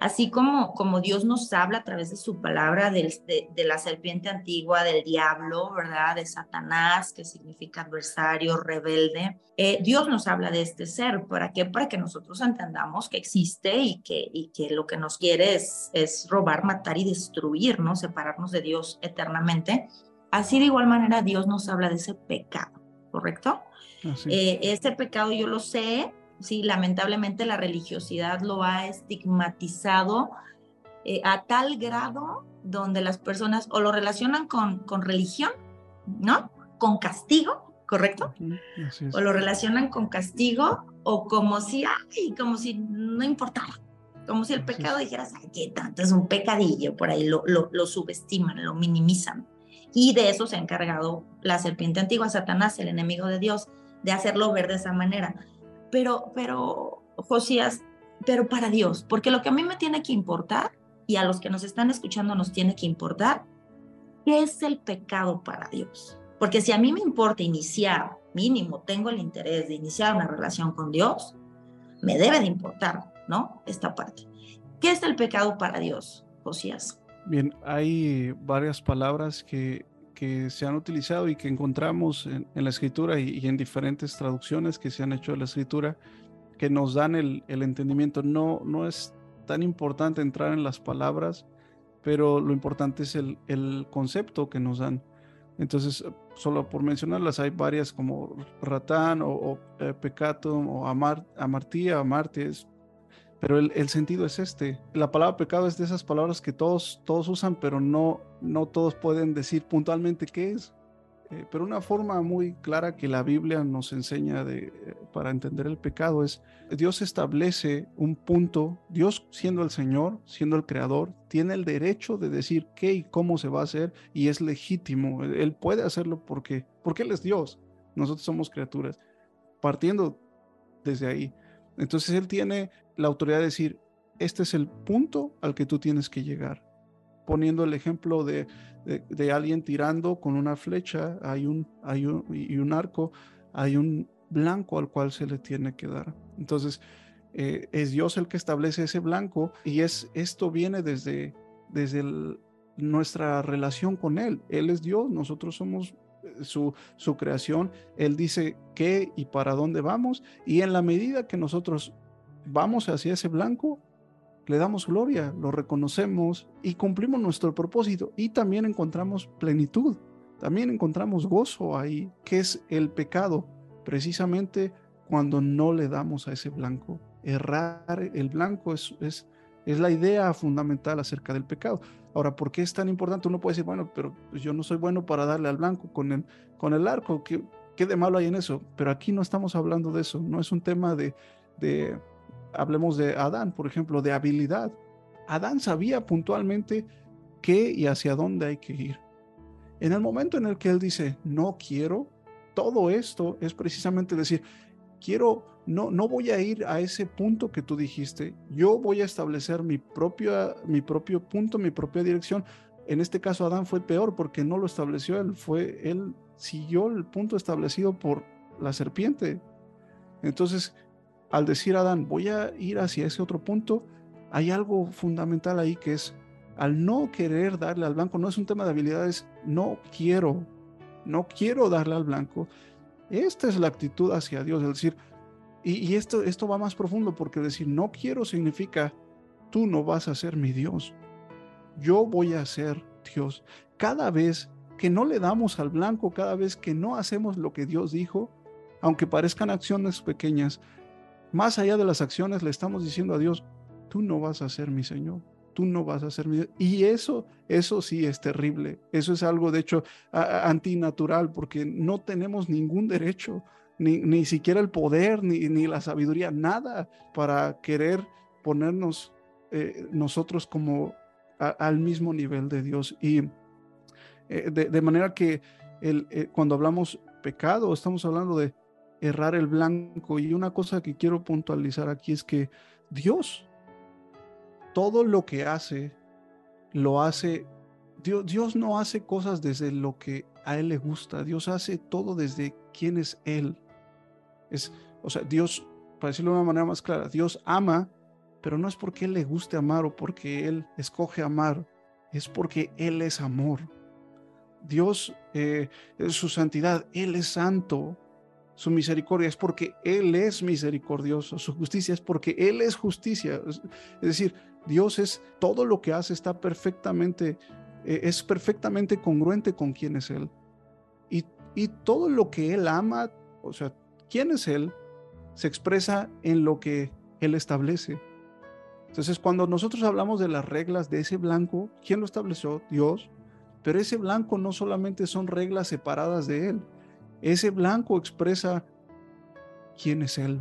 Así como, como Dios nos habla a través de su palabra de, de, la serpiente antigua, del diablo, ¿verdad? De Satanás, que significa adversario, rebelde. Eh, Dios nos habla de este ser. ¿Para qué? Para que nosotros entendamos que existe y que, y que lo que nos quiere es, es robar, matar y destruir, ¿no? Separarnos de Dios eternamente. Así de igual manera Dios nos habla de ese pecado, ¿correcto? Eh, ese pecado yo lo sé, sí, lamentablemente la religiosidad lo ha estigmatizado eh, a tal grado donde las personas o lo relacionan con, con religión, ¿no? Con castigo, ¿correcto? O lo relacionan con castigo o como si, ay, como si no importara. Como si el pecado dijeras, ay, qué tanto, es un pecadillo, por ahí lo, lo, lo subestiman, lo minimizan. Y de eso se ha encargado la serpiente antigua, Satanás, el enemigo de Dios, de hacerlo ver de esa manera pero, pero, Josías, pero para Dios, porque lo que a mí me tiene que importar y a los que nos están escuchando nos tiene que importar, ¿qué es el pecado para Dios? Porque si a mí me importa iniciar mínimo tengo el interés de iniciar una relación con Dios, me debe de importar, ¿no? Esta parte. ¿Qué es el pecado para Dios, Josías? Bien, hay varias palabras que, que se han utilizado y que encontramos en, la escritura y, en diferentes traducciones que se han hecho de la escritura que nos dan el, entendimiento. No, no es tan importante entrar en las palabras, pero lo importante es el, concepto que nos dan. Entonces, solo por mencionarlas, hay varias como ratán o, eh, pecato o amar, amartía, amarte, pero el, el, sentido es este. La palabra pecado es de esas palabras que todos, todos usan, pero no, no todos pueden decir puntualmente qué es. Eh, pero una forma muy clara que la Biblia nos enseña de, eh, para entender el pecado es Dios establece un punto, Dios siendo el Señor, siendo el Creador, tiene el derecho de decir qué y cómo se va a hacer y es legítimo. Él puede hacerlo porque, porque Él es Dios, nosotros somos criaturas, partiendo desde ahí. Entonces Él tiene la autoridad de decir, este es el punto al que tú tienes que llegar poniendo el ejemplo de, de, alguien tirando con una flecha, hay un, hay un, y un arco, hay un blanco al cual se le tiene que dar. Entonces, eh, es Dios el que establece ese blanco y es, esto viene desde, desde nuestra relación con Él. Él es Dios, nosotros somos eh, su, su creación. Él dice qué y para dónde vamos y en la medida que nosotros vamos hacia ese blanco, le damos gloria, lo reconocemos y cumplimos nuestro propósito y también encontramos plenitud, también encontramos gozo ahí, que es el pecado, precisamente cuando no le damos a ese blanco. Errar el blanco es, es, es la idea fundamental acerca del pecado. Ahora, ¿por qué es tan importante? Uno puede decir, bueno, pero yo no soy bueno para darle al blanco con el, con el arco, ¿qué, qué de malo hay en eso? Pero aquí no estamos hablando de eso, no es un tema de, de hablemos de Adán, por ejemplo, de habilidad. Adán sabía puntualmente qué y hacia dónde hay que ir. En el momento en el que él dice, no quiero, todo esto es precisamente decir, quiero, no, no voy a ir a ese punto que tú dijiste, yo voy a establecer mi, propia, mi propio punto, mi propia dirección. En este caso Adán fue peor porque no lo estableció él, fue él siguió el punto establecido por la serpiente. Entonces, al decir Adán, voy a ir hacia ese otro punto, hay algo fundamental ahí que es, al no querer darle al blanco, no es un tema de habilidades, no quiero, no quiero darle al blanco. Esta es la actitud hacia Dios, es decir, y, esto, esto va más profundo porque decir no quiero significa, tú no vas a ser mi Dios, yo voy a ser Dios. Cada vez que no le damos al blanco, cada vez que no hacemos lo que Dios dijo, aunque parezcan acciones pequeñas, más allá de las acciones, le estamos diciendo a Dios, tú no vas a ser mi Señor, tú no vas a ser mi Dios. Y eso, eso sí es terrible. Eso es algo, de hecho, antinatural, porque no tenemos ningún derecho, ni, ni siquiera el poder, ni, ni, la sabiduría, nada para querer ponernos eh, nosotros como al mismo nivel de Dios. Y eh, de, manera que eh, cuando hablamos pecado, estamos hablando de errar el blanco. Y una cosa que quiero puntualizar aquí es que Dios, todo lo que hace, lo hace, Dios, Dios no hace cosas desde lo que a Él le gusta, Dios hace todo desde quién es Él. Es, o sea, Dios, para decirlo de una manera más clara, Dios ama, pero no es porque Él le guste amar o porque Él escoge amar, es porque Él es amor. Dios eh, es su santidad, Él es santo, su misericordia es porque Él es misericordioso, su justicia es porque Él es justicia. Es decir, Dios es todo lo que hace está perfectamente, eh, es perfectamente congruente con quién es Él. Y, y todo lo que Él ama, o sea, quién es Él, se expresa en lo que Él establece. Entonces, cuando nosotros hablamos de las reglas de ese blanco, ¿quién lo estableció? Dios. Pero ese blanco no solamente son reglas separadas de Él, ese blanco expresa quién es Él.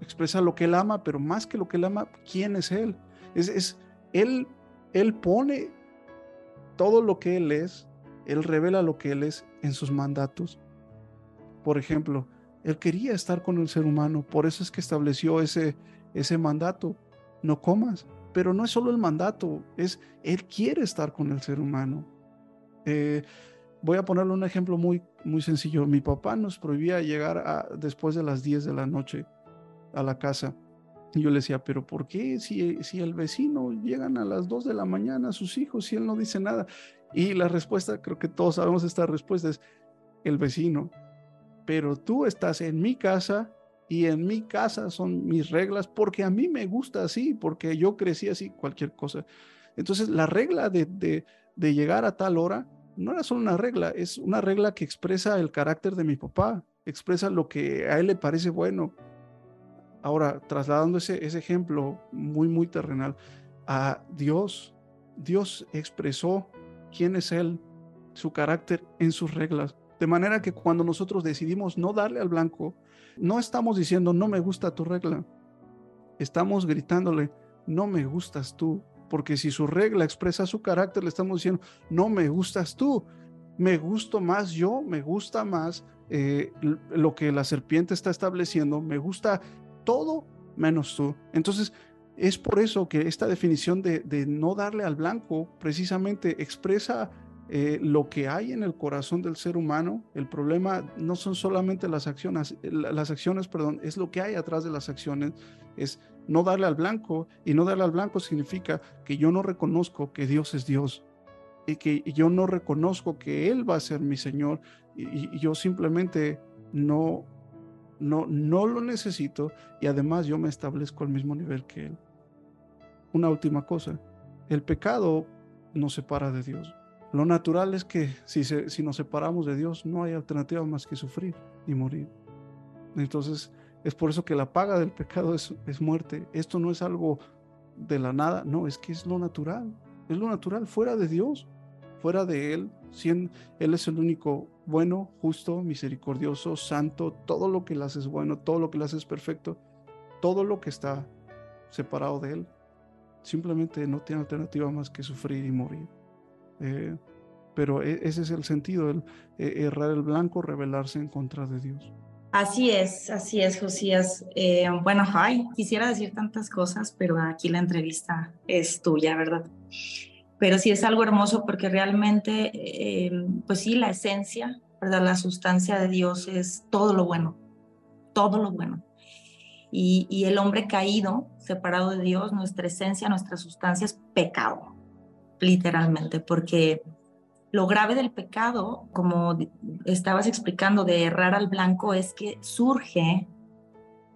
Expresa lo que Él ama, pero más que lo que Él ama, quién es Él. Es, él, él pone todo lo que Él es, Él revela lo que Él es en sus mandatos. Por ejemplo, Él quería estar con el ser humano, por eso es que estableció ese, ese mandato. No comas, pero no es solo el mandato, es Él quiere estar con el ser humano. Eh, voy a ponerle un ejemplo muy, muy sencillo. Mi papá nos prohibía llegar a, después de las 10 de la noche a la casa. Y yo le decía, pero ¿por qué si, si el vecino llegan a las 2 de la mañana sus hijos y él no dice nada? Y la respuesta, creo que todos sabemos esta respuesta, es el vecino. Pero tú estás en mi casa y en mi casa son mis reglas porque a mí me gusta así, porque yo crecí así, cualquier cosa. Entonces, la regla de, de llegar a tal hora no era solo una regla, es una regla que expresa el carácter de mi papá, expresa lo que a él le parece bueno. Ahora, trasladando ese, ese ejemplo muy, muy terrenal a Dios, Dios expresó quién es Él, su carácter en sus reglas. De manera que cuando nosotros decidimos no darle al blanco, no estamos diciendo no me gusta tu regla, estamos gritándole no me gustas tú, porque si su regla expresa su carácter, le estamos diciendo, no me gustas tú, me gusto más yo, me gusta más eh, lo que la serpiente está estableciendo, me gusta todo menos tú. Entonces, es por eso que esta definición de, no darle al blanco precisamente expresa eh, lo que hay en el corazón del ser humano. El problema no son solamente las acciones, las acciones, perdón, es lo que hay atrás de las acciones. Es no darle al blanco y no darle al blanco significa que yo no reconozco que Dios es Dios y que yo no reconozco que Él va a ser mi Señor y, yo simplemente no, no, no lo necesito y además yo me establezco al mismo nivel que Él. Una última cosa, el pecado nos separa de Dios. Lo natural es que si, si nos separamos de Dios no hay alternativa más que sufrir y morir. Entonces, es por eso que la paga del pecado es, es muerte. Esto no es algo de la nada, no, es que es lo natural. Es lo natural, fuera de Dios, fuera de Él. él es el único bueno, justo, misericordioso, santo. Todo lo que le hace es bueno, todo lo que le hace es perfecto. Todo lo que está separado de Él simplemente no tiene alternativa más que sufrir y morir. Eh, pero e, ese es el sentido, el e, errar el blanco, rebelarse en contra de Dios. Así es, así es, Josías. Eh, bueno, ay, quisiera decir tantas cosas, pero aquí la entrevista es tuya, ¿verdad? Pero sí es algo hermoso porque realmente, eh, pues sí, la esencia, ¿verdad? La sustancia de Dios es todo lo bueno, todo lo bueno. Y, y el hombre caído, separado de Dios, nuestra esencia, nuestra sustancia es pecado, literalmente, porque lo grave del pecado, como estabas explicando, de errar al blanco, es que surge,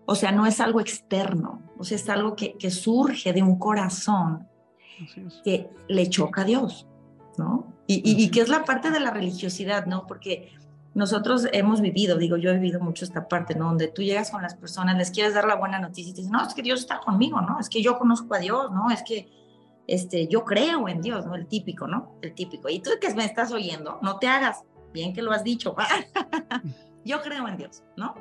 o sea, no es algo externo, o sea, es algo que, surge de un corazón que le choca a Dios, ¿no? Y, y, que es la parte de la religiosidad, ¿no? Porque nosotros hemos vivido, digo, yo he vivido mucho esta parte, ¿no? Donde tú llegas con las personas, les quieres dar la buena noticia y te dicen, no, es que Dios está conmigo, ¿no? Es que yo conozco a Dios, ¿no? Es que este, yo creo en Dios, ¿no? El típico, ¿no? El típico. Y tú que me estás oyendo, no te hagas, bien que lo has dicho, yo creo en Dios, ¿no?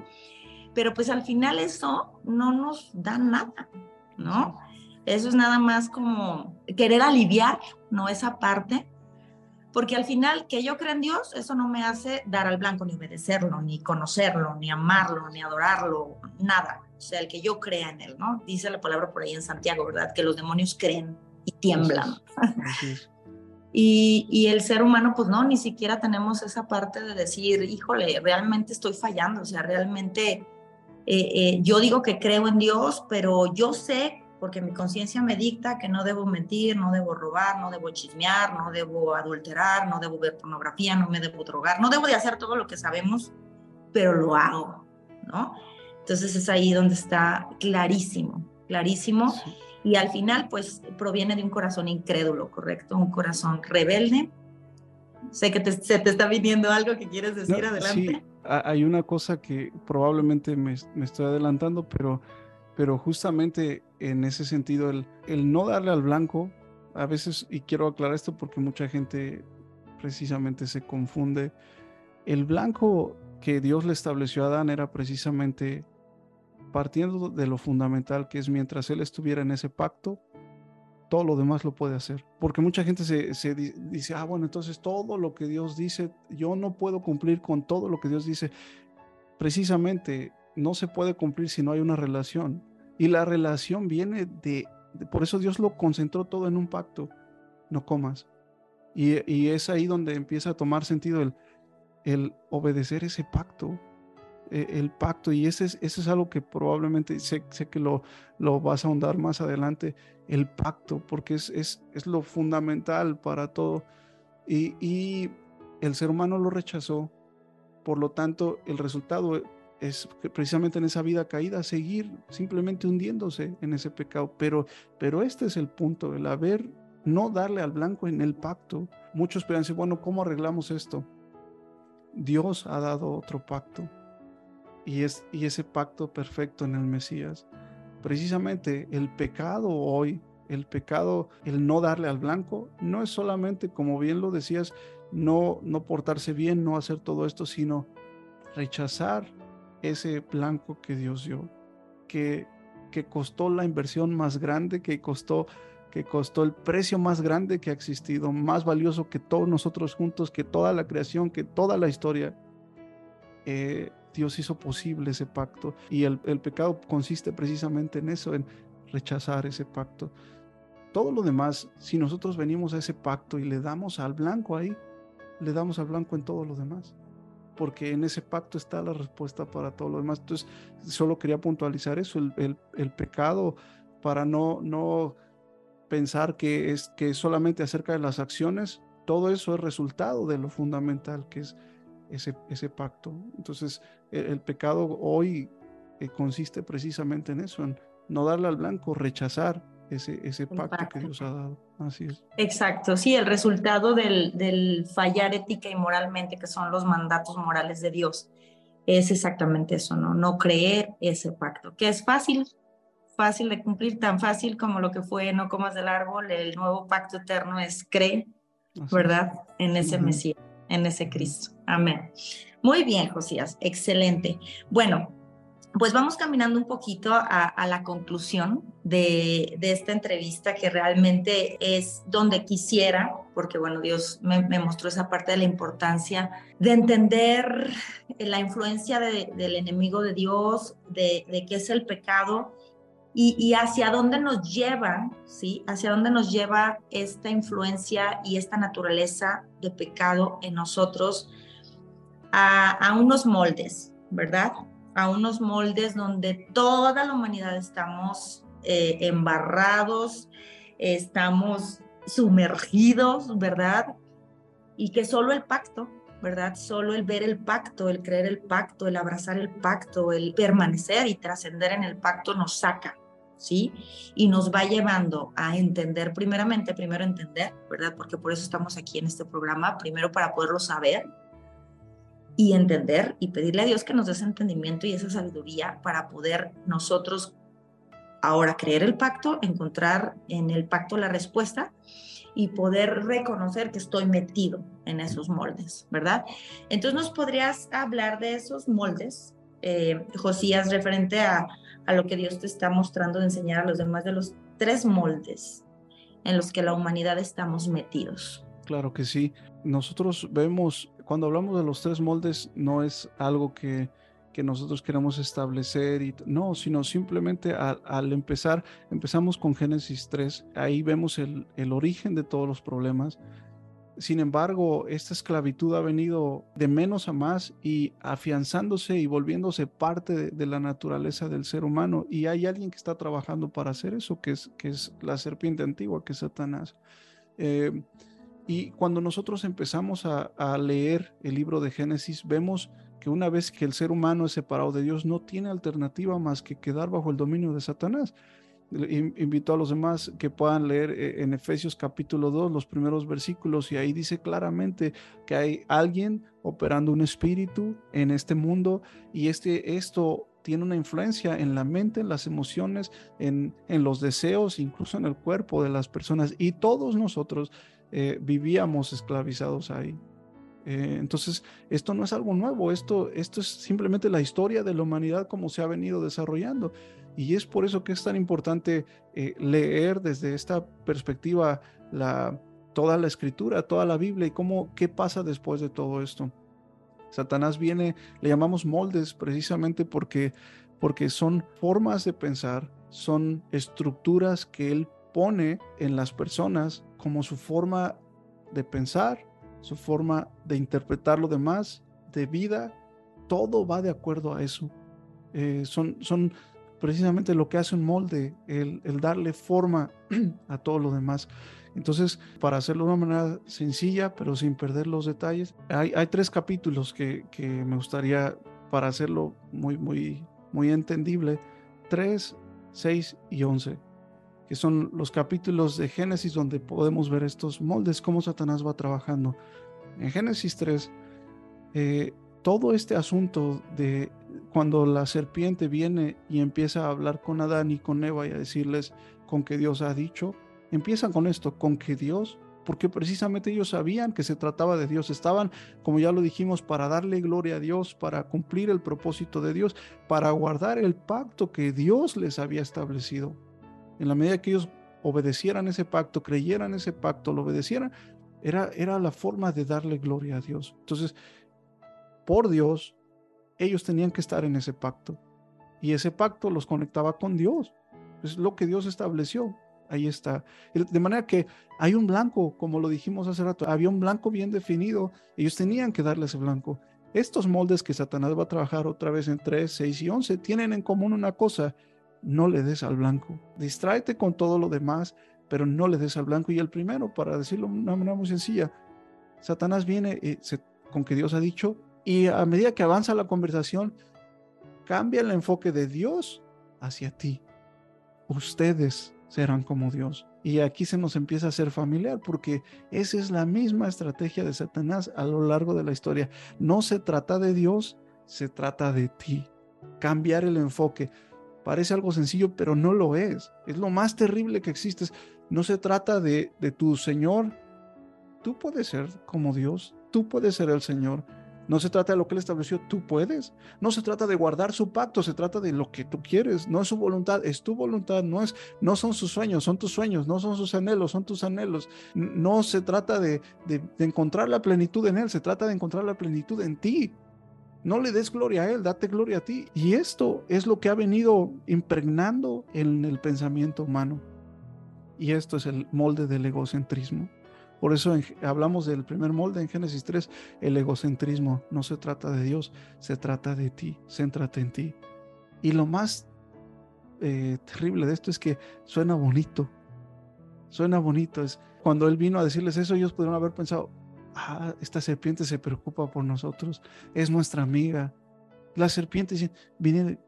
Pero pues al final eso no nos da nada, ¿no? Eso es nada más como querer aliviar, ¿no? Esa parte, porque al final que yo crea en Dios, eso no me hace dar al blanco, ni obedecerlo, ni conocerlo, ni amarlo, ni adorarlo, nada. O sea, el que yo crea en Él, ¿no? Dice la palabra por ahí en Santiago, ¿verdad? Que los demonios creen y tiemblan. Y, y, el ser humano, pues no, ni siquiera tenemos esa parte de decir, híjole, realmente estoy fallando, o sea, realmente eh, eh, yo digo que creo en Dios, pero yo sé, porque mi conciencia me dicta que no debo mentir, no debo robar, no debo chismear, no debo adulterar, no debo ver pornografía, no me debo drogar, no debo de hacer todo lo que sabemos, pero lo hago, ¿no? Entonces es ahí donde está clarísimo, clarísimo y al final pues proviene de un corazón incrédulo, ¿correcto? Un corazón rebelde. Sé que se te está viniendo algo que quieres decir, adelante. Sí, hay una cosa que probablemente me, estoy adelantando, pero, pero justamente en ese sentido, el, el no darle al blanco, a veces, y quiero aclarar esto porque mucha gente precisamente se confunde, el blanco que Dios le estableció a Adán era precisamente partiendo de lo fundamental que es mientras él estuviera en ese pacto, todo lo demás lo puede hacer. Porque mucha gente se, dice, ah, bueno, entonces todo lo que Dios dice, yo no puedo cumplir con todo lo que Dios dice. Precisamente no se puede cumplir si no hay una relación. Y la relación viene de, por eso Dios lo concentró todo en un pacto, no comas. Y, es ahí donde empieza a tomar sentido el obedecer ese pacto, e, el pacto, y ese es, es algo que probablemente sé, sé que lo, lo, vas a ahondar más adelante, el pacto, porque es, es, es lo fundamental para todo. Y, y, el ser humano lo rechazó, por lo tanto el resultado es precisamente en esa vida caída seguir simplemente hundiéndose en ese pecado. Pero, pero este es el punto, el haber, no darle al blanco en el pacto. Muchos piensan, bueno, ¿cómo arreglamos esto? Dios ha dado otro pacto y, es, y ese pacto perfecto en el Mesías. Precisamente el pecado hoy, el pecado, el no darle al blanco, no es solamente, como bien lo decías, no, no portarse bien, no hacer todo esto, sino rechazar ese blanco que Dios dio, que, que costó la inversión más grande, que costó, que costó el precio más grande que ha existido, más valioso que todos nosotros juntos, que toda la creación, que toda la historia. Eh, Dios hizo posible ese pacto y el, pecado consiste precisamente en eso, en rechazar ese pacto. Todo lo demás, si nosotros venimos a ese pacto y le damos al blanco ahí, le damos al blanco en todo lo demás porque en ese pacto está la respuesta para todo lo demás. Entonces, solo quería puntualizar eso, el, el, pecado, para no, no pensar que es que solamente acerca de las acciones, todo eso es resultado de lo fundamental que es ese, ese pacto. Entonces, el, pecado hoy eh, consiste precisamente en eso, en no darle al blanco, rechazar ese, ese pacto, que Dios ha dado. Así es. Exacto, sí, el resultado del, del, fallar ética y moralmente, que son los mandatos morales de Dios, es exactamente eso, ¿no? No creer ese pacto, que es fácil, fácil de cumplir, tan fácil como lo que fue no comas del árbol, el nuevo pacto eterno es creer, ¿verdad? En ese Mesías, en ese Cristo. Amén. Muy bien, Josías, excelente. Bueno, pues vamos caminando un poquito a, la conclusión de, esta entrevista que realmente es donde quisiera, porque bueno, Dios me, mostró esa parte de la importancia de entender la influencia del enemigo de Dios, de, qué es el pecado y, hacia dónde nos lleva, ¿sí? Hacia dónde nos lleva esta influencia y esta naturaleza de pecado en nosotros a, unos moldes, ¿verdad? a unos moldes donde toda la humanidad estamos eh, embarrados, estamos sumergidos, ¿verdad? Y que solo el pacto, ¿verdad? Solo el ver el pacto, el creer el pacto, el abrazar el pacto, el permanecer y trascender en el pacto nos saca, ¿sí? Y nos va llevando a entender primeramente, primero entender, ¿verdad? Porque por eso estamos aquí en este programa, primero para poderlo saber, y entender y pedirle a Dios que nos dé ese entendimiento y esa sabiduría para poder nosotros ahora creer el pacto, encontrar en el pacto la respuesta y poder reconocer que estoy metido en esos moldes, ¿verdad? Entonces nos podrías hablar de esos moldes, eh, Josías, referente a, a lo que Dios te está mostrando de enseñar a los demás de los tres moldes en los que la humanidad estamos metidos. Claro que sí. Nosotros vemos cuando hablamos de los tres moldes, no es algo que, que nosotros queremos establecer, y, no, sino simplemente al, empezar, empezamos con Génesis 3, ahí vemos el, el origen de todos los problemas. Sin embargo, esta esclavitud ha venido de menos a más y afianzándose y volviéndose parte de, la naturaleza del ser humano. Y hay alguien que está trabajando para hacer eso, que es, que es la serpiente antigua, que es Satanás. Eh, y cuando nosotros empezamos a, leer el libro de Génesis, vemos que una vez que el ser humano es separado de Dios, no tiene alternativa más que quedar bajo el dominio de Satanás. Invito a los demás que puedan leer eh, en Efesios capítulo 2 los primeros versículos y ahí dice claramente que hay alguien operando un espíritu en este mundo y este, esto tiene una influencia en la mente, en las emociones, en, en los deseos, incluso en el cuerpo de las personas. Y todos nosotros eh, vivíamos esclavizados ahí. Eh, entonces, esto no es algo nuevo, esto, esto es simplemente la historia de la humanidad como se ha venido desarrollando. Y es por eso que es tan importante eh, leer desde esta perspectiva la, toda la escritura, toda la Biblia y cómo, qué pasa después de todo esto. Satanás viene, le llamamos moldes precisamente porque, porque son formas de pensar, son estructuras que él pone en las personas como su forma de pensar, su forma de interpretar lo demás de vida, todo va de acuerdo a eso. Eh, son, son precisamente lo que hace un molde, el, darle forma a todo lo demás. Entonces, para hacerlo de una manera sencilla, pero sin perder los detalles, hay, hay tres capítulos que, que, me gustaría, para hacerlo muy, muy, muy entendible, 3, 6 y 11, que son los capítulos de Génesis donde podemos ver estos moldes, cómo Satanás va trabajando. En Génesis 3, eh, todo este asunto de cuando la serpiente viene y empieza a hablar con Adán y con Eva y a decirles con que Dios ha dicho, empiezan con esto, con que Dios, porque precisamente ellos sabían que se trataba de Dios, estaban, como ya lo dijimos, para darle gloria a Dios, para cumplir el propósito de Dios, para guardar el pacto que Dios les había establecido. En la medida que ellos obedecieran ese pacto, creyeran ese pacto, lo obedecieran, era, era la forma de darle gloria a Dios. Entonces, por Dios, ellos tenían que estar en ese pacto. Y ese pacto los conectaba con Dios. Es lo que Dios estableció. Ahí está. De manera que hay un blanco, como lo dijimos hace rato, había un blanco bien definido. Ellos tenían que darle ese blanco. Estos moldes que Satanás va a trabajar otra vez en 3, 6 y 11 tienen en común una cosa. No le des al blanco. Distráete con todo lo demás, pero no le des al blanco. Y el primero, para decirlo de una manera muy sencilla, Satanás viene eh, con que Dios ha dicho, y a medida que avanza la conversación, cambia el enfoque de Dios hacia ti. Ustedes serán como Dios. Y aquí se nos empieza a hacer familiar porque esa es la misma estrategia de Satanás a lo largo de la historia. No se trata de Dios, se trata de ti. Cambiar el enfoque. Parece algo sencillo, pero no lo es. Es lo más terrible que existe. No se trata de, de tu Señor. Tú puedes ser como Dios. Tú puedes ser el Señor no se trata de lo que Él estableció, tú puedes. No se trata de guardar su pacto, se trata de lo que tú quieres. No es su voluntad, es tu voluntad. No, es, no son sus sueños, son tus sueños. No son sus anhelos, son tus anhelos. No se trata de, de, encontrar la plenitud en Él, se trata de encontrar la plenitud en ti. No le des gloria a Él, date gloria a ti. Y esto es lo que ha venido impregnando en el pensamiento humano. Y esto es el molde del egocentrismo. Por eso hablamos del primer molde en Génesis 3, el egocentrismo. No se trata de Dios, se trata de ti, céntrate en ti. Y lo más eh, terrible de esto es que suena bonito, suena bonito. Es cuando él vino a decirles eso, ellos pudieron haber pensado, ah, esta serpiente se preocupa por nosotros, es nuestra amiga. La serpiente dice, viene,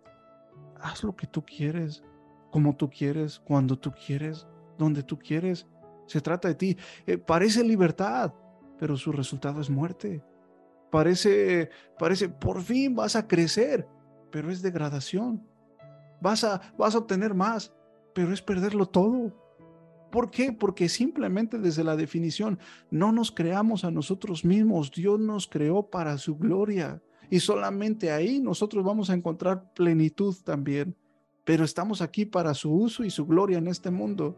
haz lo que tú quieres, como tú quieres, cuando tú quieres, donde tú quieres se trata de ti. Eh, parece libertad, pero su resultado es muerte. Parece, parece, por fin vas a crecer, pero es degradación. Vas a, vas a obtener más, pero es perderlo todo. ¿Por qué? Porque simplemente desde la definición no nos creamos a nosotros mismos. Dios nos creó para su gloria. Y solamente ahí nosotros vamos a encontrar plenitud también. Pero estamos aquí para su uso y su gloria en este mundo.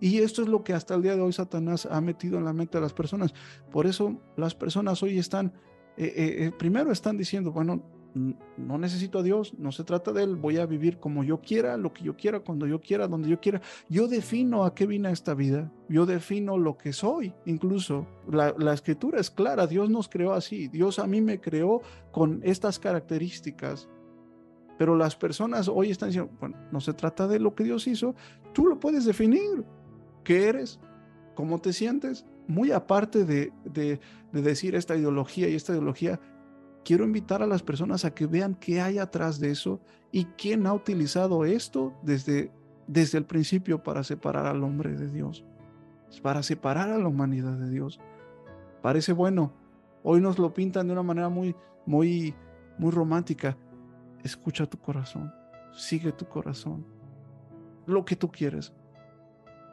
Y esto es lo que hasta el día de hoy Satanás ha metido en la mente de las personas. Por eso las personas hoy están, eh, eh, eh, primero están diciendo, bueno, no necesito a Dios, no se trata de Él, voy a vivir como yo quiera, lo que yo quiera, cuando yo quiera, donde yo quiera. Yo defino a qué vine esta vida, yo defino lo que soy, incluso. La, la escritura es clara, Dios nos creó así, Dios a mí me creó con estas características. Pero las personas hoy están diciendo, bueno, no se trata de lo que Dios hizo, tú lo puedes definir qué eres, cómo te sientes. Muy aparte de, decir esta ideología y esta ideología, quiero invitar a las personas a que vean qué hay atrás de eso y quién ha utilizado esto desde, desde el principio para separar al hombre de Dios, para separar a la humanidad de Dios. Parece bueno. Hoy nos lo pintan de una manera muy, muy, muy romántica. Escucha tu corazón, sigue tu corazón, lo que tú quieres.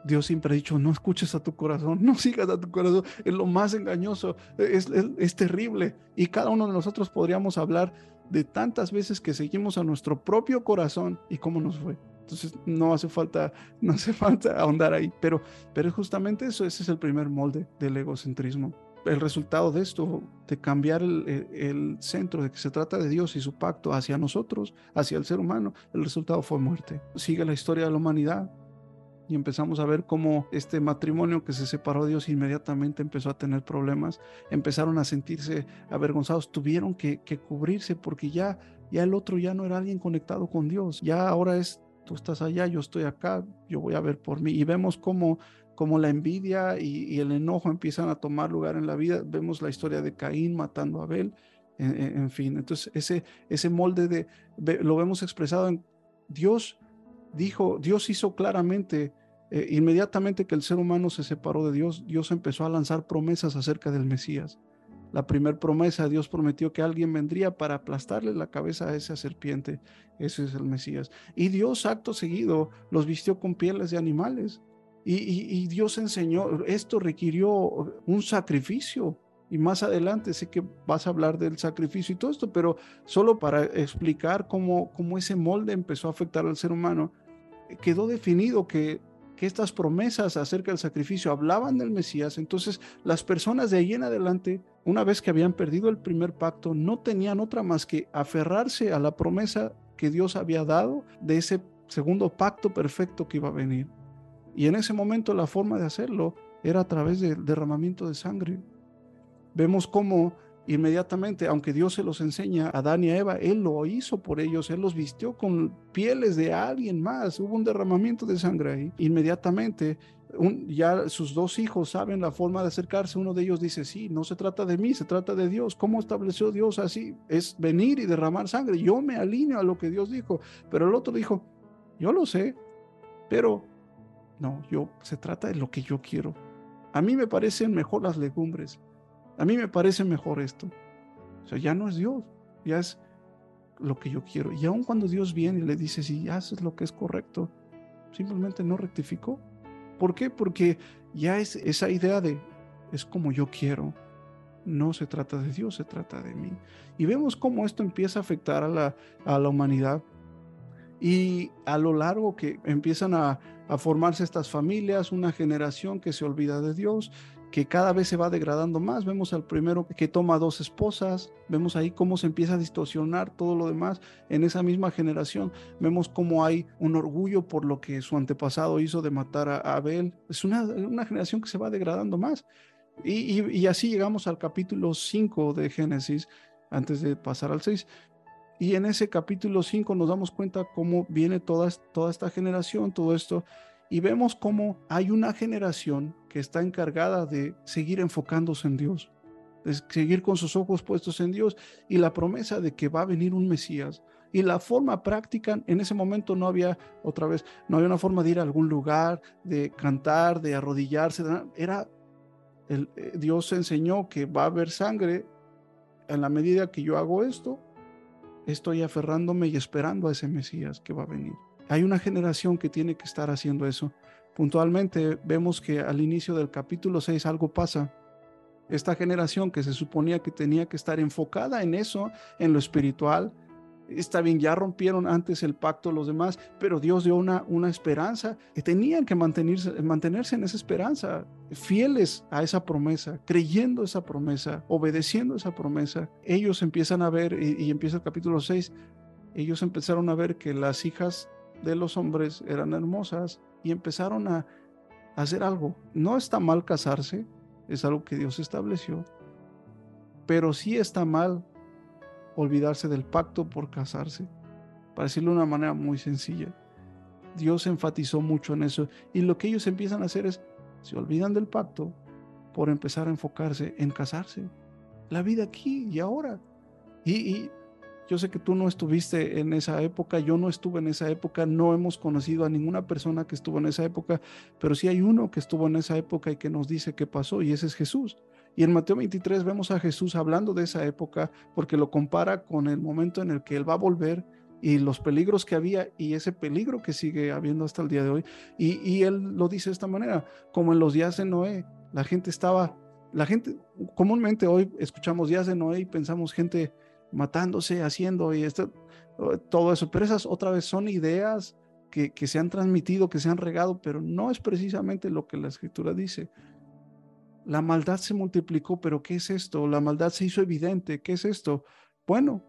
Dios siempre ha dicho, no escuches a tu corazón, no sigas a tu corazón, es lo más engañoso, es, es, terrible. Y cada uno de nosotros podríamos hablar de tantas veces que seguimos a nuestro propio corazón y cómo nos fue. Entonces no hace falta, no hace falta ahondar ahí, pero, pero justamente eso, ese es el primer molde del egocentrismo. El resultado de esto, de cambiar el, el centro, de que se trata de Dios y su pacto hacia nosotros, hacia el ser humano, el resultado fue muerte. Sigue la historia de la humanidad, y empezamos a ver cómo este matrimonio que se separó de Dios inmediatamente empezó a tener problemas, empezaron a sentirse avergonzados, tuvieron que, cubrirse porque ya, ya el otro ya no era alguien conectado con Dios, ya ahora es tú estás allá, yo estoy acá, yo voy a ver por mí. Y vemos cómo, cómo la envidia y, el enojo empiezan a tomar lugar en la vida. Vemos la historia de Caín matando a Abel, en, fin. Entonces, ese, ese molde de, lo vemos expresado en Dios dijo, Dios hizo claramente, eh, inmediatamente que el ser humano se separó de Dios, Dios empezó a lanzar promesas acerca del Mesías. La primera promesa, Dios prometió que alguien vendría para aplastarle la cabeza a esa serpiente. Ese es el Mesías. Y Dios, acto seguido, los vistió con pieles de animales. Y, y Dios enseñó, esto requirió un sacrificio. Y más adelante sé que vas a hablar del sacrificio y todo esto, pero solo para explicar cómo, cómo ese molde empezó a afectar al ser humano quedó definido que, que estas promesas acerca del sacrificio hablaban del Mesías, entonces las personas de ahí en adelante, una vez que habían perdido el primer pacto, no tenían otra más que aferrarse a la promesa que Dios había dado de ese segundo pacto perfecto que iba a venir. Y en ese momento la forma de hacerlo era a través del derramamiento de sangre. Vemos cómo Inmediatamente, aunque Dios se los enseña a Adán y a Eva, Él lo hizo por ellos, Él los vistió con pieles de alguien más, hubo un derramamiento de sangre ahí. Inmediatamente, ya sus dos hijos saben la forma de acercarse, uno de ellos dice, sí, no se trata de mí, se trata de Dios. ¿Cómo estableció Dios así? Es venir y derramar sangre. Yo me alineo a lo que Dios dijo, pero el otro dijo, yo lo sé, pero no, yo se trata de lo que yo quiero. A mí me parecen mejor las legumbres. A mí me parece mejor esto. O sea, ya no es Dios, ya es lo que yo quiero. Y aun cuando Dios viene y le dice, si haces lo que es correcto, simplemente no rectificó. ¿Por qué? Porque ya es esa idea de, es como yo quiero. No se trata de Dios, se trata de mí. Y vemos cómo esto empieza a afectar a la, a la humanidad. Y a lo largo que empiezan a, a formarse estas familias, una generación que se olvida de Dios, que cada vez se va degradando más. Vemos al primero que toma dos esposas, vemos ahí cómo se empieza a distorsionar todo lo demás en esa misma generación. Vemos cómo hay un orgullo por lo que su antepasado hizo de matar a Abel. Es una, una generación que se va degradando más. Y, y, así llegamos al capítulo 5 de Génesis, antes de pasar al 6. Y en ese capítulo 5 nos damos cuenta cómo viene toda, toda esta generación, todo esto y vemos cómo hay una generación que está encargada de seguir enfocándose en Dios, de seguir con sus ojos puestos en Dios y la promesa de que va a venir un Mesías. Y la forma práctica, en ese momento no había, otra vez, no había una forma de ir a algún lugar, de cantar, de arrodillarse, era, el, eh, Dios enseñó que va a haber sangre en la medida que yo hago esto, estoy aferrándome y esperando a ese Mesías que va a venir. Hay una generación que tiene que estar haciendo eso. Puntualmente vemos que al inicio del capítulo 6 algo pasa. Esta generación que se suponía que tenía que estar enfocada en eso, en lo espiritual, está bien, ya rompieron antes el pacto los demás, pero Dios dio una, una esperanza que tenían que mantenerse, mantenerse en esa esperanza, fieles a esa promesa, creyendo esa promesa, obedeciendo esa promesa. Ellos empiezan a ver, y, y empieza el capítulo 6, ellos empezaron a ver que las hijas de los hombres eran hermosas y empezaron a hacer algo. No está mal casarse, es algo que Dios estableció, pero sí está mal olvidarse del pacto por casarse, para decirlo de una manera muy sencilla. Dios enfatizó mucho en eso y lo que ellos empiezan a hacer es, se olvidan del pacto por empezar a enfocarse en casarse. La vida aquí y ahora. Y, yo sé que tú no estuviste en esa época, yo no estuve en esa época, no hemos conocido a ninguna persona que estuvo en esa época, pero sí hay uno que estuvo en esa época y que nos dice qué pasó, y ese es Jesús. Y en Mateo 23 vemos a Jesús hablando de esa época porque lo compara con el momento en el que Él va a volver y los peligros que había y ese peligro que sigue habiendo hasta el día de hoy. Y, Él lo dice de esta manera, como en los días de Noé, la gente estaba, la gente, comúnmente hoy escuchamos días de Noé y pensamos gente matándose, haciendo y esto, todo eso. Pero esas otra vez son ideas que, que se han transmitido, que se han regado, pero no es precisamente lo que la escritura dice. La maldad se multiplicó, pero ¿qué es esto? La maldad se hizo evidente. ¿Qué es esto? Bueno,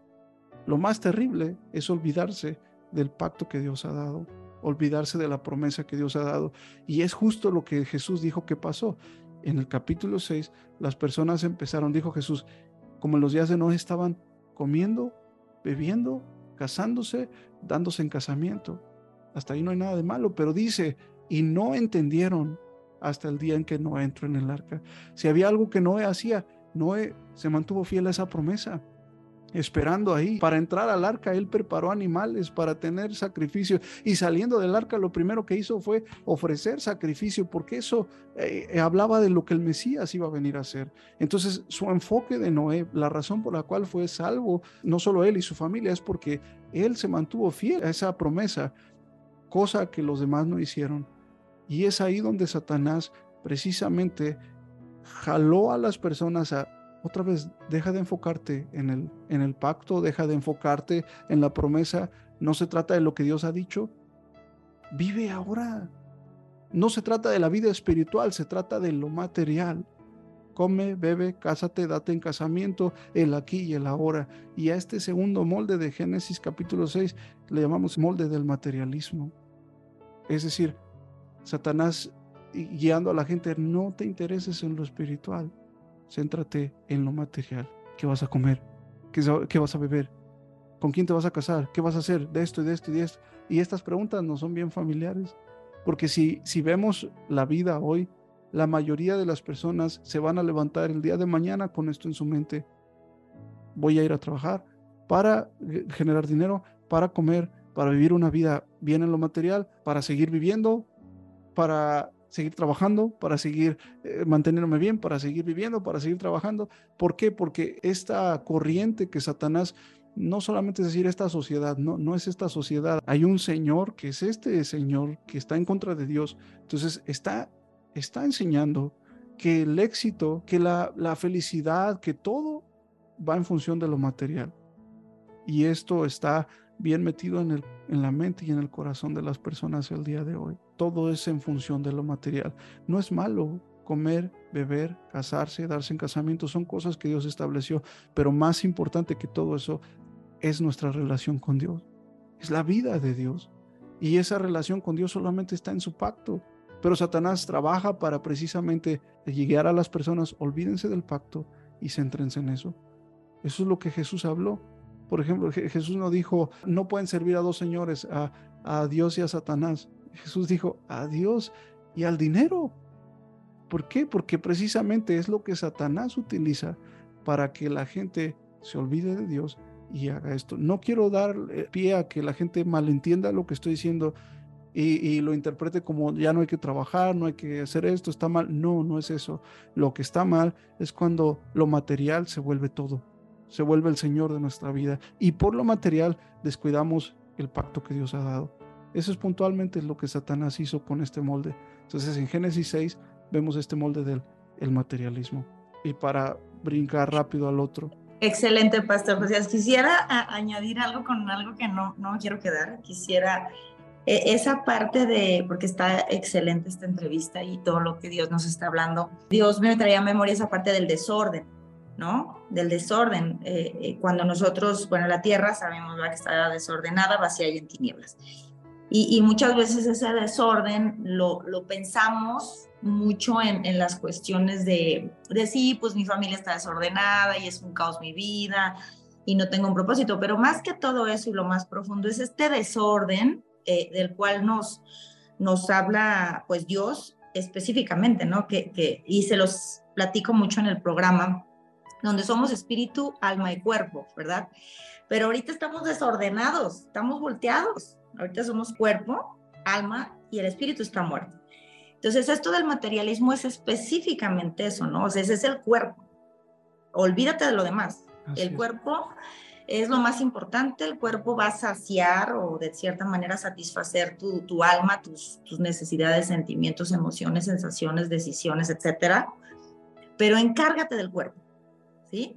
lo más terrible es olvidarse del pacto que Dios ha dado. olvidarse de la promesa que Dios ha dado. Y es justo lo que Jesús dijo que pasó. En el capítulo 6, las personas empezaron, dijo Jesús, como en los días de Noé estaban comiendo, bebiendo, casándose, dándose en casamiento. Hasta ahí no hay nada de malo, pero dice, y no entendieron hasta el día en que Noé entró en el arca. Si había algo que Noé hacía, Noé se mantuvo fiel a esa promesa esperando ahí. Para entrar al arca, él preparó animales para tener sacrificio. Y saliendo del arca, lo primero que hizo fue ofrecer sacrificio, porque eso eh, hablaba de lo que el Mesías iba a venir a hacer. Entonces, su enfoque de Noé, la razón por la cual fue salvo, no solo él y su familia, es porque él se mantuvo fiel a esa promesa, cosa que los demás no hicieron. Y es ahí donde Satanás precisamente jaló a las personas a otra vez, deja de enfocarte en el, pacto, deja de enfocarte en la promesa. No se trata de lo que Dios ha dicho. Vive ahora. No se trata de la vida espiritual, se trata de lo material. Come, bebe, cásate, date en casamiento, el aquí y el ahora. Y a este segundo molde de Génesis capítulo 6 le llamamos molde del materialismo. Es decir, Satanás guiando a la gente, no te intereses en lo espiritual Céntrate en lo material. ¿Qué vas a comer? ¿Qué, vas a beber? ¿Con quién te vas a casar? ¿Qué vas a hacer? De esto y de esto y de esto. Y estas preguntas no son bien familiares. Porque si, si vemos la vida hoy, la mayoría de las personas se van a levantar el día de mañana con esto en su mente. Voy a ir a trabajar para generar dinero, para comer, para vivir una vida bien en lo material, para seguir viviendo, para seguir trabajando, para seguir eh, manteniéndome bien, para seguir viviendo, para seguir trabajando. ¿Por qué? Porque esta corriente que Satanás no solamente es decir esta sociedad, no, no es esta sociedad. Hay un Señor que es este Señor que está en contra de Dios. Entonces está, está enseñando que el éxito, que la, la felicidad, que todo va en función de lo material. Y esto está bien metido en, el, en la mente y en el corazón de las personas el día de hoy. Todo es en función de lo material. No es malo comer, beber, casarse, darse en casamiento, son cosas que Dios estableció, pero más importante que todo eso es nuestra relación con Dios. Es la vida de Dios. Y esa relación con Dios solamente está en su pacto. Pero Satanás trabaja para precisamente llegar a las personas, olvídense del pacto y céntrense en eso. Eso es lo que Jesús habló. Por ejemplo, Jesús no dijo, no pueden servir a dos señores, a, a Dios y a Satanás. Jesús dijo, a Dios y al dinero. ¿Por qué? Porque precisamente es lo que Satanás utiliza para que la gente se olvide de Dios y haga esto. No quiero dar eh, pie a que la gente malentienda lo que estoy diciendo y, y, lo interprete como ya no hay que trabajar, no hay que hacer esto, está mal. No, no es eso. Lo que está mal es cuando lo material se vuelve todo se vuelve el Señor de nuestra vida y por lo material descuidamos el pacto que Dios ha dado. Eso es puntualmente lo que Satanás hizo con este molde. Entonces en Génesis 6 vemos este molde del el materialismo. Y para brincar rápido al otro. Excelente, Pastor José. Quisiera añadir algo con algo que no, no quiero quedar. Quisiera e, esa parte de, porque está excelente esta entrevista y todo lo que Dios nos está hablando. Dios me traía a memoria esa parte del desorden ¿no? Del desorden. Eh, eh, cuando nosotros, bueno, la tierra sabemos que está desordenada, vacía y en tinieblas. Y, muchas veces ese desorden lo, pensamos mucho en, las cuestiones de, de sí, pues mi familia está desordenada y es un caos mi vida y no tengo un propósito, pero más que todo eso y lo más profundo es este desorden eh, del cual nos, nos habla pues Dios específicamente, ¿no? Que, y se los platico mucho en el programa, donde somos espíritu, alma y cuerpo, ¿verdad? Pero ahorita estamos desordenados, estamos volteados. Ahorita somos cuerpo, alma y el espíritu está muerto. Entonces, esto del materialismo es específicamente eso, ¿no? O sea, ese es el cuerpo. Olvídate de lo demás. el cuerpo es lo más importante, el cuerpo va a saciar o de cierta manera satisfacer tu, tu alma, tus, tus necesidades, sentimientos, emociones, sensaciones, decisiones, etcétera. Pero encárgate del cuerpo ¿sí?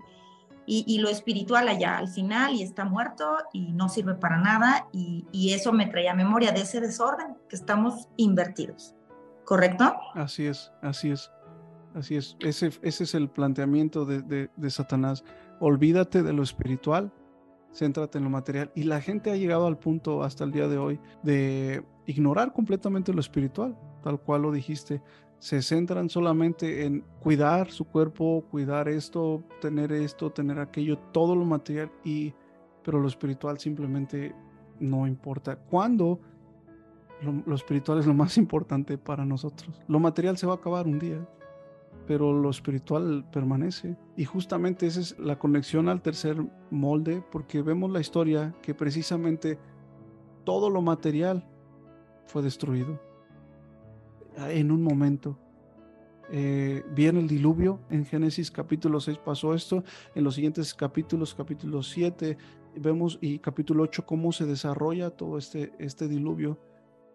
Y, lo espiritual allá al final y está muerto y no sirve para nada y, eso me traía memoria de ese desorden que estamos invertidos, ¿correcto? Así es, así es, así es. Ese, ese es el planteamiento de, de, Satanás. Olvídate de lo espiritual céntrate en lo material. Y la gente ha llegado al punto hasta el día de hoy de ignorar completamente lo espiritual, tal cual lo dijiste. Se centran solamente en cuidar su cuerpo, cuidar esto, tener esto, tener aquello, todo lo material, y, pero lo espiritual simplemente no importa. Cuando lo, lo espiritual es lo más importante para nosotros. Lo material se va a acabar un día pero lo espiritual permanece. Y justamente esa es la conexión al tercer molde, porque vemos la historia que precisamente todo lo material fue destruido en un momento. Eh, viene el diluvio, en Génesis capítulo 6 pasó esto, en los siguientes capítulos, capítulo 7, vemos y capítulo 8 cómo se desarrolla todo este, este diluvio.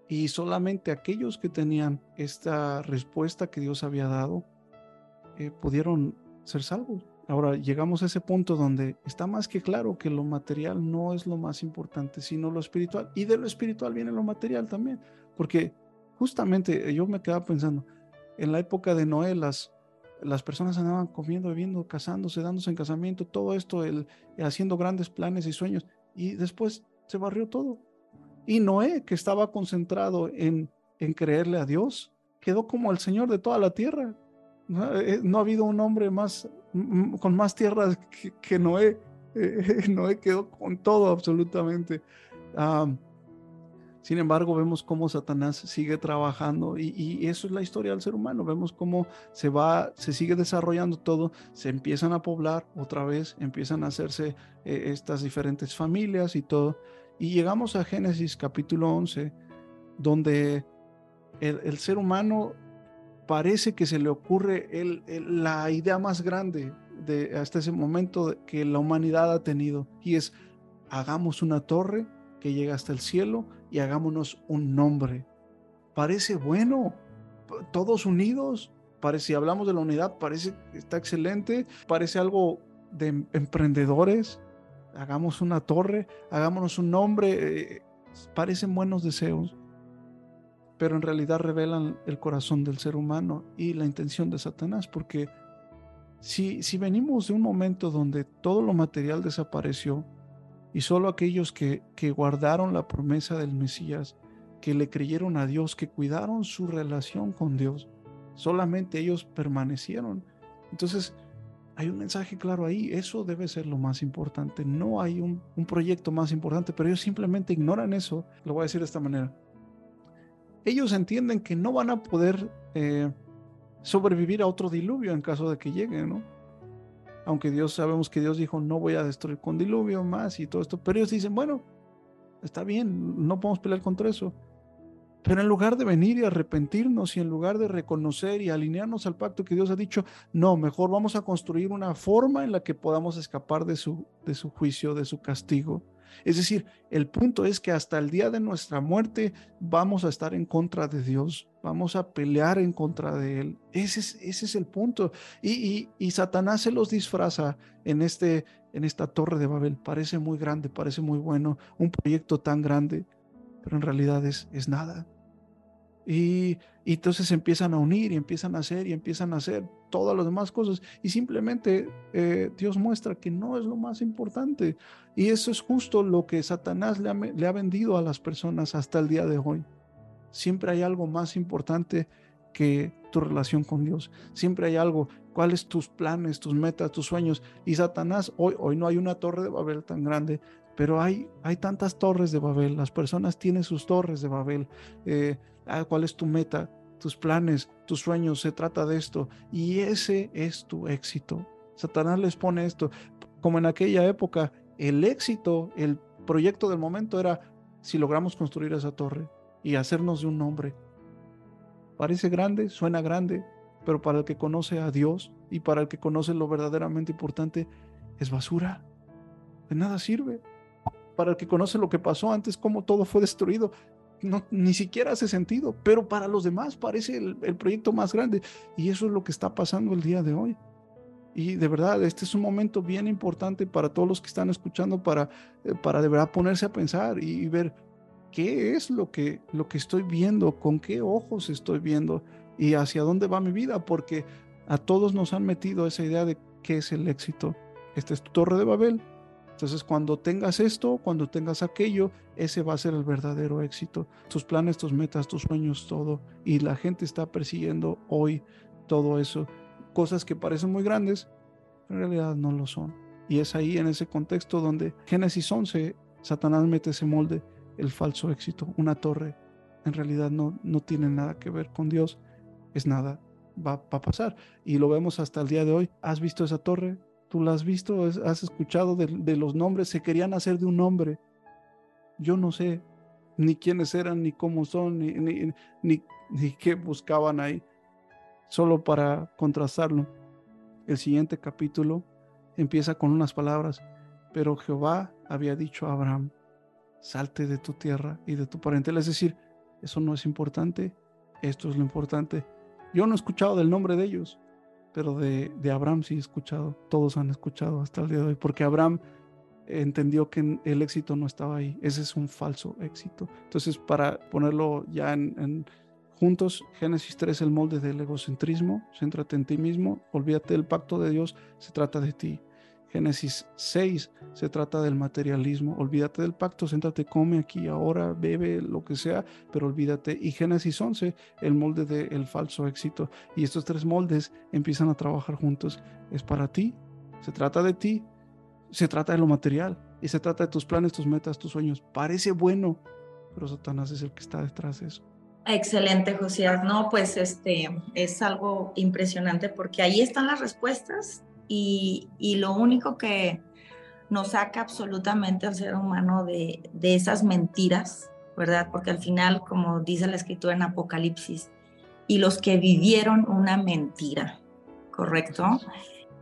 Y solamente aquellos que tenían esta respuesta que Dios había dado, eh, pudieron ser salvos. Ahora llegamos a ese punto donde está más que claro que lo material no es lo más importante, sino lo espiritual. Y de lo espiritual viene lo material también, porque justamente yo me quedaba pensando, en la época de Noé las, las personas andaban comiendo, bebiendo, casándose, dándose en casamiento, todo esto, el, haciendo grandes planes y sueños, y después se barrió todo. Y Noé, que estaba concentrado en, en creerle a Dios, quedó como el Señor de toda la tierra, eh, no, ha habido un hombre más, con más tierras que, Noé. Noé quedó con todo absolutamente. Sin embargo, vemos cómo Satanás sigue trabajando y, eso es la historia del ser humano. Vemos cómo se va, se sigue desarrollando todo, se empiezan a poblar otra vez, empiezan a hacerse eh, estas diferentes familias y todo. Y llegamos a Génesis capítulo 11, donde el, ser humano parece que se le ocurre la idea más grande de hasta ese momento que la humanidad ha tenido y es hagamos una torre que llega hasta el cielo y hagámonos un nombre. Parece bueno, todos unidos, parece, si hablamos de la unidad, parece está excelente, parece algo de em, emprendedores, hagamos una torre, hagámonos un nombre, eh, parecen buenos deseos, pero en realidad revelan el corazón del ser humano y la intención de Satanás, porque si, si venimos de un momento donde todo lo material desapareció y solo aquellos que, que guardaron la promesa del Mesías, que le creyeron a Dios, que cuidaron su relación con Dios, solamente ellos permanecieron. Entonces, hay un mensaje claro ahí, eso debe ser lo más importante, no hay un, un proyecto más importante, pero ellos simplemente ignoran eso, lo voy a decir de esta manera ellos entienden que no van a poder eh, sobrevivir a otro diluvio en caso de que llegue, ¿no? Aunque Dios sabemos que Dios dijo, no voy a destruir con diluvio más y todo esto, pero ellos dicen, bueno, está bien, no podemos pelear contra eso. Pero en lugar de venir y arrepentirnos y en lugar de reconocer y alinearnos al pacto que Dios ha dicho, no, mejor vamos a construir una forma en la que podamos escapar de su, de su juicio, de su castigo. Es decir, el punto es que hasta el día de nuestra muerte vamos a estar en contra de Dios, vamos a pelear en contra de Él. Ese es, el punto. Y, y, Satanás se los disfraza en, este, en esta torre de Babel. Parece muy grande, parece muy bueno, un proyecto tan grande, pero en realidad es, es nada. Y, entonces empiezan a unir y empiezan a hacer y empiezan a hacer todas las demás cosas. Y simplemente eh, Dios muestra que no es lo más importante. Y eso es justo lo que Satanás le ha, vendido a las personas hasta el día de hoy. Siempre hay algo más importante que tu relación con Dios. Siempre hay algo, cuáles tus planes, tus metas, tus sueños. Y Satanás, hoy, hoy no hay una torre de Babel tan grande, pero hay, hay tantas torres de Babel. Las personas tienen sus torres de Babel. Eh, Ah, cuál es tu meta, tus planes, tus sueños, se trata de esto. Y ese es tu éxito. Satanás les pone esto. Como en aquella época, el éxito, el proyecto del momento era si logramos construir esa torre y hacernos de un nombre. Parece grande, suena grande, pero para el que conoce a Dios y para el que conoce lo verdaderamente importante, es basura. De nada sirve. Para el que conoce lo que pasó antes, cómo todo fue destruido, no, ni siquiera hace sentido, pero para los demás parece el, proyecto más grande. Y eso es lo que está pasando el día de hoy. Y de verdad, este es un momento bien importante para todos los que están escuchando, para, eh, para de verdad ponerse a pensar y, ver qué es lo que, lo que estoy viendo, con qué ojos estoy viendo y hacia dónde va mi vida, porque a todos nos han metido esa idea de qué es el éxito. Esta es tu torre de Babel, Entonces, cuando tengas esto, cuando tengas aquello, ese va a ser el verdadero éxito. Tus planes, tus metas, tus sueños, todo. Y la gente está persiguiendo hoy todo eso. Cosas que parecen muy grandes, en realidad no lo son. Y es ahí, en ese contexto, donde Génesis 11, Satanás mete ese molde, el falso éxito, una torre. En realidad no, no tiene nada que ver con Dios, es nada, va a pasar. Y lo vemos hasta el día de hoy. ¿Has visto esa torre? Tú la has visto, has escuchado de, los nombres, se querían hacer de un nombre. Yo no sé ni quiénes eran, ni cómo son, ni, ni, ni, ni qué buscaban ahí, solo para contrastarlo. El siguiente capítulo empieza con unas palabras, pero Jehová había dicho a Abraham, salte de tu tierra y de tu parentela. Es decir, eso no es importante, esto es lo importante. Yo no he escuchado del nombre de ellos, pero de, de, Abraham sí he escuchado, todos han escuchado hasta el día de hoy, porque Abraham entendió que el éxito no estaba ahí, ese es un falso éxito. Entonces, para ponerlo ya en, juntos, Génesis 3, el molde del egocentrismo, céntrate en ti mismo, olvídate del pacto de Dios, se trata de ti. Génesis 6 se trata del materialismo. Olvídate del pacto, siéntate, come aquí, ahora, bebe, lo que sea, pero olvídate. Y Génesis 11, el molde del falso éxito. Y estos tres moldes empiezan a trabajar juntos. Es para ti, se trata de ti, se trata de lo material y se trata de tus planes, tus metas, tus sueños. Parece bueno, pero Satanás es el que está detrás de eso. Excelente, Josías. No, pues este es algo impresionante porque ahí están las respuestas y, lo único que nos saca absolutamente al ser humano de, esas mentiras, ¿verdad? Porque al final, como dice la escritura en Apocalipsis, y los que vivieron una mentira, ¿correcto?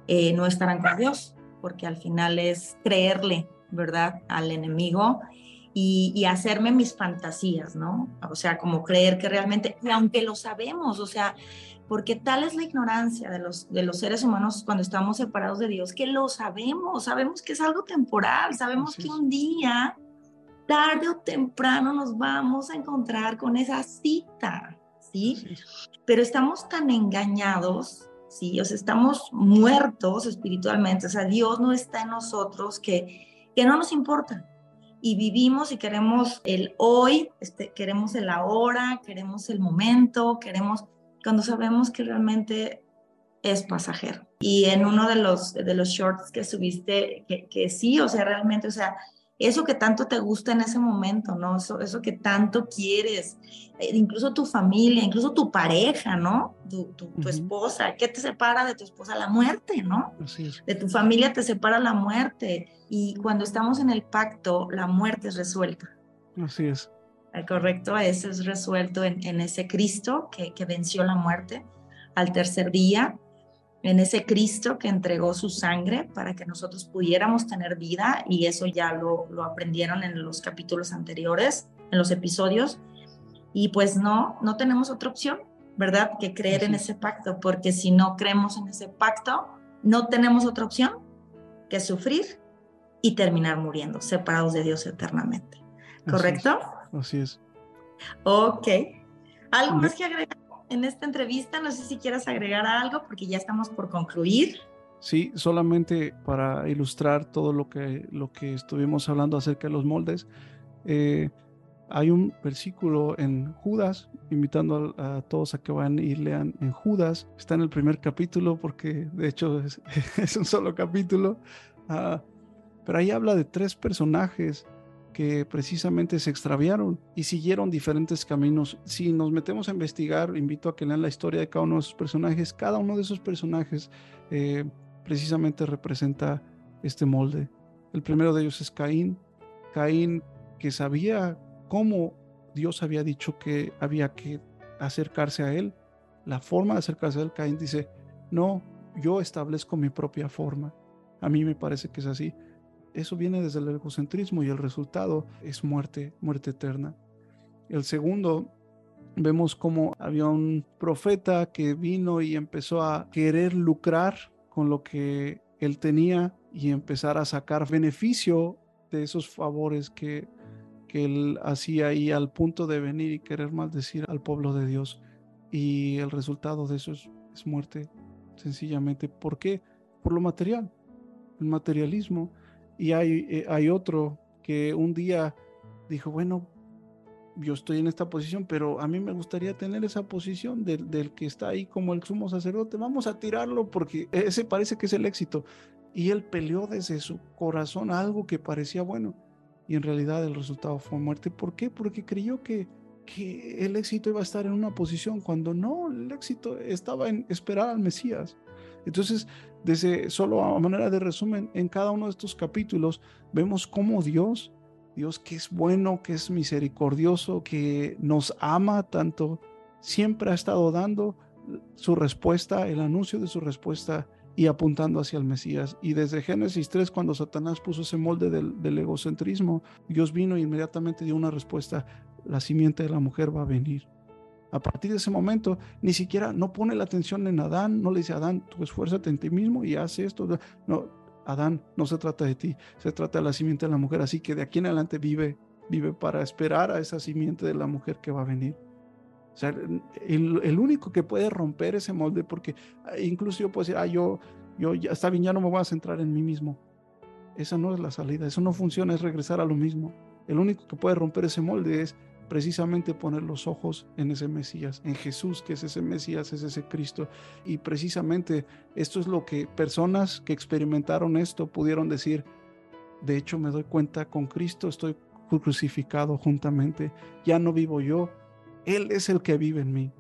Eh, no estarán con Dios, porque al final es creerle, ¿verdad? Al enemigo y, y, hacerme mis fantasías, ¿no? O sea, como creer que realmente, y aunque lo sabemos, o sea, porque tal es la ignorancia de los, de los seres humanos cuando estamos separados de Dios, que lo sabemos, sabemos que es algo temporal, sabemos que un día, tarde o temprano, nos vamos a encontrar con esa cita, ¿sí? Pero estamos tan engañados, ¿sí? O sea, estamos muertos espiritualmente, o sea, Dios no está en nosotros, que, que no nos importa. Y vivimos y queremos el hoy, este, queremos el ahora, queremos el momento, queremos cuando sabemos que realmente es pasajero. Y en uno de los, de los shorts que subiste, que, que sí, o sea, realmente, o sea, eso que tanto te gusta en ese momento, ¿no? Eso, eso que tanto quieres, eh, incluso tu familia, incluso tu pareja, ¿no? Tu, tu, esposa, ¿qué te separa de tu esposa? La muerte, ¿no? Así es. De tu familia te separa la muerte. Y cuando estamos en el pacto, la muerte es resuelta. Así es correcto, ese es resuelto en, ese Cristo que, venció la muerte al tercer día, en ese Cristo que entregó su sangre para que nosotros pudiéramos tener vida y eso ya lo, aprendieron en los capítulos anteriores, en los episodios. Y pues no, no tenemos otra opción, ¿verdad? Que creer en ese pacto, porque si no creemos en ese pacto, no tenemos otra opción que sufrir y terminar muriendo, separados de Dios eternamente. ¿Correcto? Así es. Ok. ¿Algo más que agregar en esta entrevista? No sé si quieras agregar algo porque ya estamos por concluir. Sí, solamente para ilustrar todo lo que, lo que estuvimos hablando acerca de los moldes. Eh, hay un versículo en Judas, invitando a, todos a que vayan y lean en Judas. Está en el primer capítulo porque de hecho es, un solo capítulo. Ah, pero ahí habla de tres personajes que precisamente se extraviaron y siguieron diferentes caminos. Si nos metemos a investigar, invito a que lean la historia de cada uno de esos personajes. Cada uno de esos personajes eh, precisamente representa este molde. El primero de ellos es Caín. Caín que sabía cómo Dios había dicho que había que acercarse a él. La forma de acercarse a él, Caín dice, no, yo establezco mi propia forma. A mí me parece que es así. Eso viene desde el egocentrismo y el resultado es muerte, muerte eterna. El segundo, vemos como había un profeta que vino y empezó a querer lucrar con lo que él tenía y empezar a sacar beneficio de esos favores que, que él hacía y al punto de venir y querer maldecir al pueblo de Dios. Y el resultado de eso es, es muerte, sencillamente. ¿Por qué? Por lo material, el materialismo Y hay, eh, hay otro que un día dijo, bueno, yo estoy en esta posición, pero a mí me gustaría tener esa posición del, del, que está ahí como el sumo sacerdote. Vamos a tirarlo porque ese parece que es el éxito. Y él peleó desde su corazón algo que parecía bueno y en realidad el resultado fue muerte. ¿Por qué? Porque creyó que, que el éxito iba a estar en una posición cuando no, el éxito estaba en esperar al Mesías. Entonces, desde solo a manera de resumen, en cada uno de estos capítulos vemos cómo Dios, Dios que es bueno, que es misericordioso, que nos ama tanto, siempre ha estado dando su respuesta, el anuncio de su respuesta y apuntando hacia el Mesías. Y desde Génesis 3, cuando Satanás puso ese molde del, egocentrismo, Dios vino e inmediatamente dio una respuesta, la simiente de la mujer va a venir. A partir de ese momento, ni siquiera no pone la atención en Adán, no le dice, Adán, tú esfuérzate en ti mismo y haz esto. No, Adán, no se trata de ti, se trata de la simiente de la mujer. Así que de aquí en adelante vive, vive para esperar a esa simiente de la mujer que va a venir. O sea, el, único que puede romper ese molde, porque ah, incluso yo puedo decir, ah, yo, yo ya está bien, ya no me voy a centrar en mí mismo. Esa no es la salida, eso no funciona, es regresar a lo mismo. El único que puede romper ese molde es precisamente poner los ojos en ese Mesías, en Jesús, que es ese Mesías, es ese Cristo. Y precisamente esto es lo que personas que experimentaron esto pudieron decir, de hecho me doy cuenta, con Cristo estoy crucificado juntamente, ya no vivo yo, él es el que vive en mí.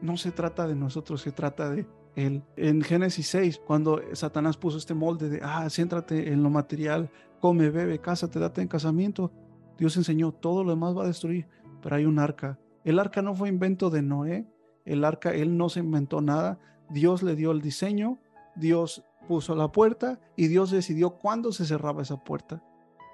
No se trata de nosotros, se trata de Él. En Génesis 6, cuando Satanás puso este molde de, ah, céntrate en lo material, come, bebe, cásate, date en casamiento, Dios enseñó, todo lo demás va a destruir, pero hay un arca. El arca no fue invento de Noé, el arca, él no se inventó nada, Dios le dio el diseño, Dios puso la puerta y Dios decidió cuándo se cerraba esa puerta.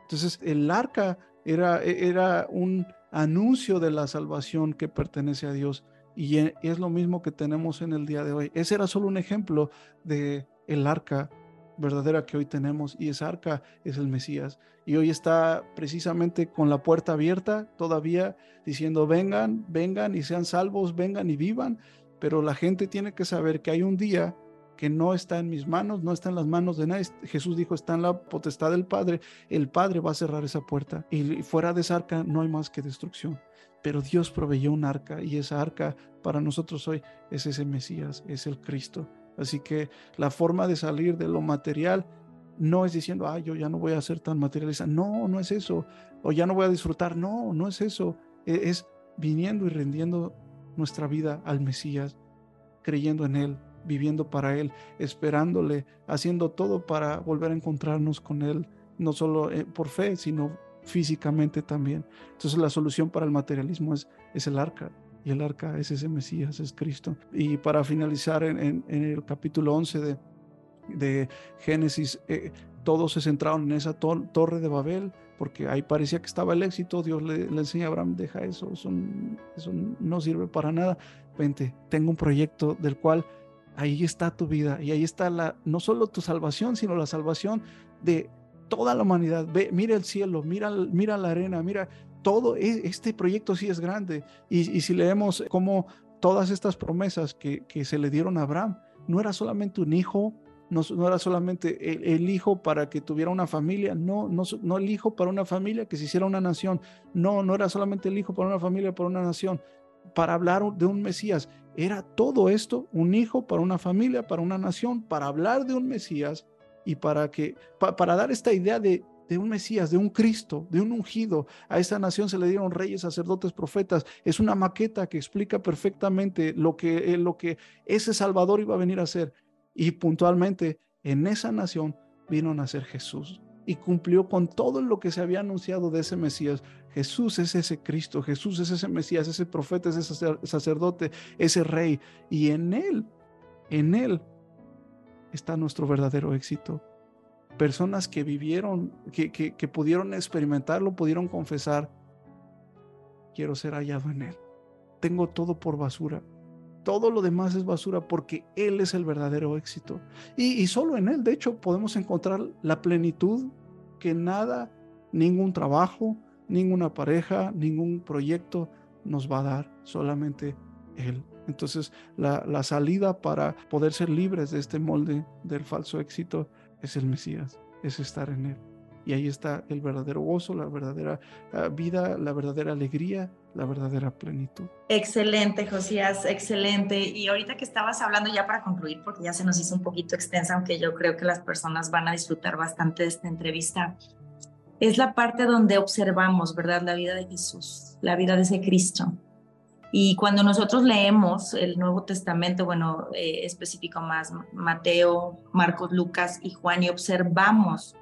Entonces, el arca era, era un, anuncio de la salvación que pertenece a Dios. Y e, es lo mismo que tenemos en el día de hoy. Ese era solo un ejemplo de el arca verdadera que hoy tenemos y esa arca es el Mesías. Y hoy está precisamente con la puerta abierta todavía diciendo vengan, vengan y sean salvos, vengan y vivan. Pero la gente tiene que saber que hay un día que no está en mis manos, no está en las manos de nadie. Jesús dijo, está en la potestad del Padre. El Padre va a cerrar esa puerta y fuera de esa arca no hay más que destrucción. Pero Dios proveyó un arca y esa arca para nosotros hoy es ese Mesías, es el Cristo. Así que la forma de salir de lo material no es diciendo, ah, yo ya no voy a ser tan materialista. No, no es eso. O ya no voy a disfrutar. No, no es eso. E-, es viniendo y rendiendo nuestra vida al Mesías, creyendo en Él, viviendo para Él, esperándole, haciendo todo para volver a encontrarnos con Él, no solo eh, por fe, sino físicamente también. Entonces la solución para el materialismo es, es el arca, y el arca es ese Mesías, es Cristo. Y para finalizar en, el capítulo 11 de, de Génesis, eh, todos se centraron en esa torre de Babel, porque ahí parecía que estaba el éxito. Dios le, le enseña a Abraham, deja eso, eso, eso no sirve para nada. Vente, tengo un proyecto del cual ahí está tu vida y ahí está la, no solo tu salvación, sino la salvación de toda la humanidad. Ve, mira el cielo, mira, mira la arena, mira todo. E, este proyecto sí es grande. Y, si leemos cómo todas estas promesas que, se le dieron a Abraham, no era solamente un hijo, no, era solamente el, hijo para que tuviera una familia, no, no, no el hijo para una familia que se hiciera una nación, no, no era solamente el hijo para una familia, para una nación, para hablar de un Mesías. Era todo esto, un hijo para una familia, para una nación, para hablar de un Mesías y para que para dar esta idea de, de un Mesías, de un Cristo, de un ungido. A esta nación se le dieron reyes, sacerdotes, profetas. Es una maqueta que explica perfectamente lo que, eh, lo que ese Salvador iba a venir a hacer. Y puntualmente en esa nación vino a nacer Jesús y cumplió con todo lo que se había anunciado de ese Mesías. Jesús es ese Cristo, Jesús es ese Mesías, ese profeta, ese sacerdote, ese rey. Y en Él, en Él está nuestro verdadero éxito. Personas que vivieron, que, que, pudieron experimentarlo, pudieron confesar, quiero ser hallado en Él. Tengo todo por basura. Todo lo demás es basura porque Él es el verdadero éxito. Y, y solo en Él, de hecho, podemos encontrar la plenitud que nada, ningún trabajo, ninguna pareja, ningún proyecto nos va a dar, solamente Él. Entonces, la, la, salida para poder ser libres de este molde del falso éxito es el Mesías, es estar en Él. y ahí está el verdadero gozo, la verdadera ah, vida, la verdadera alegría, la verdadera plenitud. Excelente, Josías, excelente. Y ahorita que estabas hablando ya para concluir, porque ya se nos hizo un poquito extensa, aunque yo creo que las personas van a disfrutar bastante de esta entrevista, es la parte donde observamos, ¿verdad? La vida de Jesús, la vida de ese Cristo. Y cuando nosotros leemos el Nuevo Testamento, bueno, eh, específico más, Mateo, Marcos, Lucas y Juan, y observamos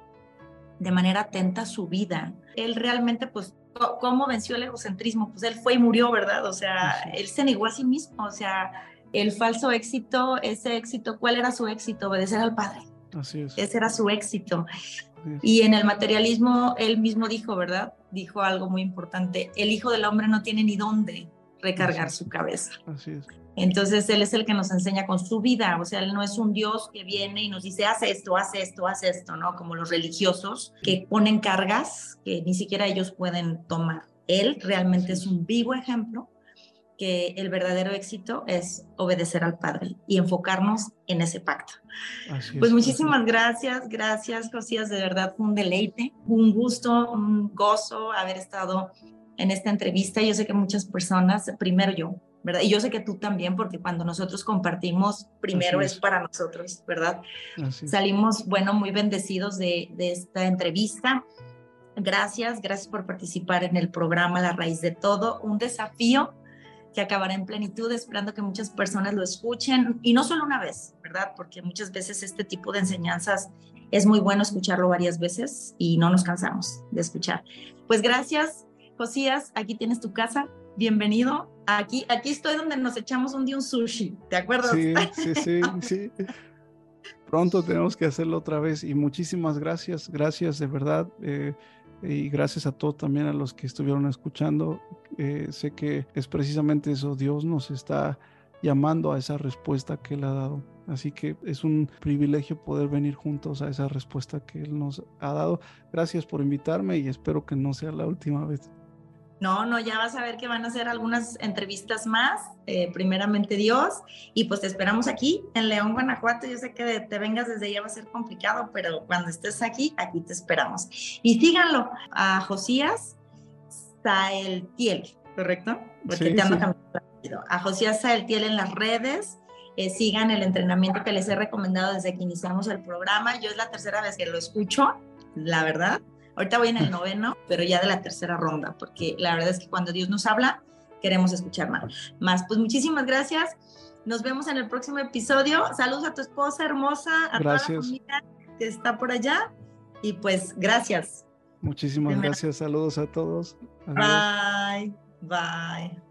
de manera atenta su vida. Él realmente, pues, ¿cómo venció el egocentrismo? Pues él fue y murió, ¿verdad? O sea, él se negó a sí mismo, o sea, el falso éxito, ese éxito, ¿cuál era su éxito? Obedecer al Padre. Así es. Ese era su éxito. Y en el materialismo, él mismo dijo, ¿verdad? Dijo algo muy importante, el Hijo del Hombre no tiene ni dónde recargar su cabeza. Así es. Entonces Él es el que nos enseña con su vida, o sea, Él no es un Dios que viene y nos dice, haz esto, haz esto, haz esto, ¿no? Como los religiosos que ponen cargas que ni siquiera ellos pueden tomar. Él realmente es un vivo ejemplo que el verdadero éxito es obedecer al Padre y enfocarnos en ese pacto. pues muchísimas gracias, gracias Josías, de verdad fue un deleite, un gusto, un gozo haber estado en esta entrevista. Yo sé que muchas personas, primero yo, ¿verdad? Y yo sé que tú también, porque cuando nosotros compartimos, primero es. para nosotros, ¿verdad? Salimos, bueno, muy bendecidos de, de esta entrevista. Gracias, gracias por participar en el programa La Raíz de Todo, un desafío que acabará en plenitud, esperando que muchas personas lo escuchen y no solo una vez, ¿verdad? Porque muchas veces este tipo de enseñanzas es muy bueno escucharlo varias veces y no nos cansamos de escuchar. Pues gracias, Josías, aquí tienes tu casa, bienvenido. Aquí, aquí estoy donde nos echamos un día un sushi, ¿te acuerdas? Sí, sí, sí, sí. Pronto tenemos que hacerlo otra vez y muchísimas gracias, gracias de verdad. Eh, y gracias a todos también a los que estuvieron escuchando. Eh, sé que es precisamente eso, Dios nos está llamando a esa respuesta que Él ha dado. Así que es un privilegio poder venir juntos a esa respuesta que Él nos ha dado. Gracias por invitarme y espero que no sea la última vez. No, no, ya vas a ver que van a hacer algunas entrevistas más, eh, primeramente Dios, y pues te esperamos aquí en León, Guanajuato. Yo sé que te vengas desde allá va a ser complicado, pero cuando estés aquí, aquí te esperamos. Y síganlo a Josías Saeltiel, ¿correcto? Porque te ando A Josías Saeltiel en las redes. Eh, sigan el entrenamiento que les he recomendado desde que iniciamos el programa. Yo es la tercera vez que lo escucho, la verdad Ahorita voy en el noveno, pero ya de la tercera ronda, porque la verdad es que cuando Dios nos habla, queremos escuchar más. Más, pues muchísimas gracias. Nos vemos en el próximo episodio. Saludos a tu esposa hermosa, a toda la familia que está por allá. Y pues gracias. Muchísimas gracias. Saludos a todos. Bye. Bye.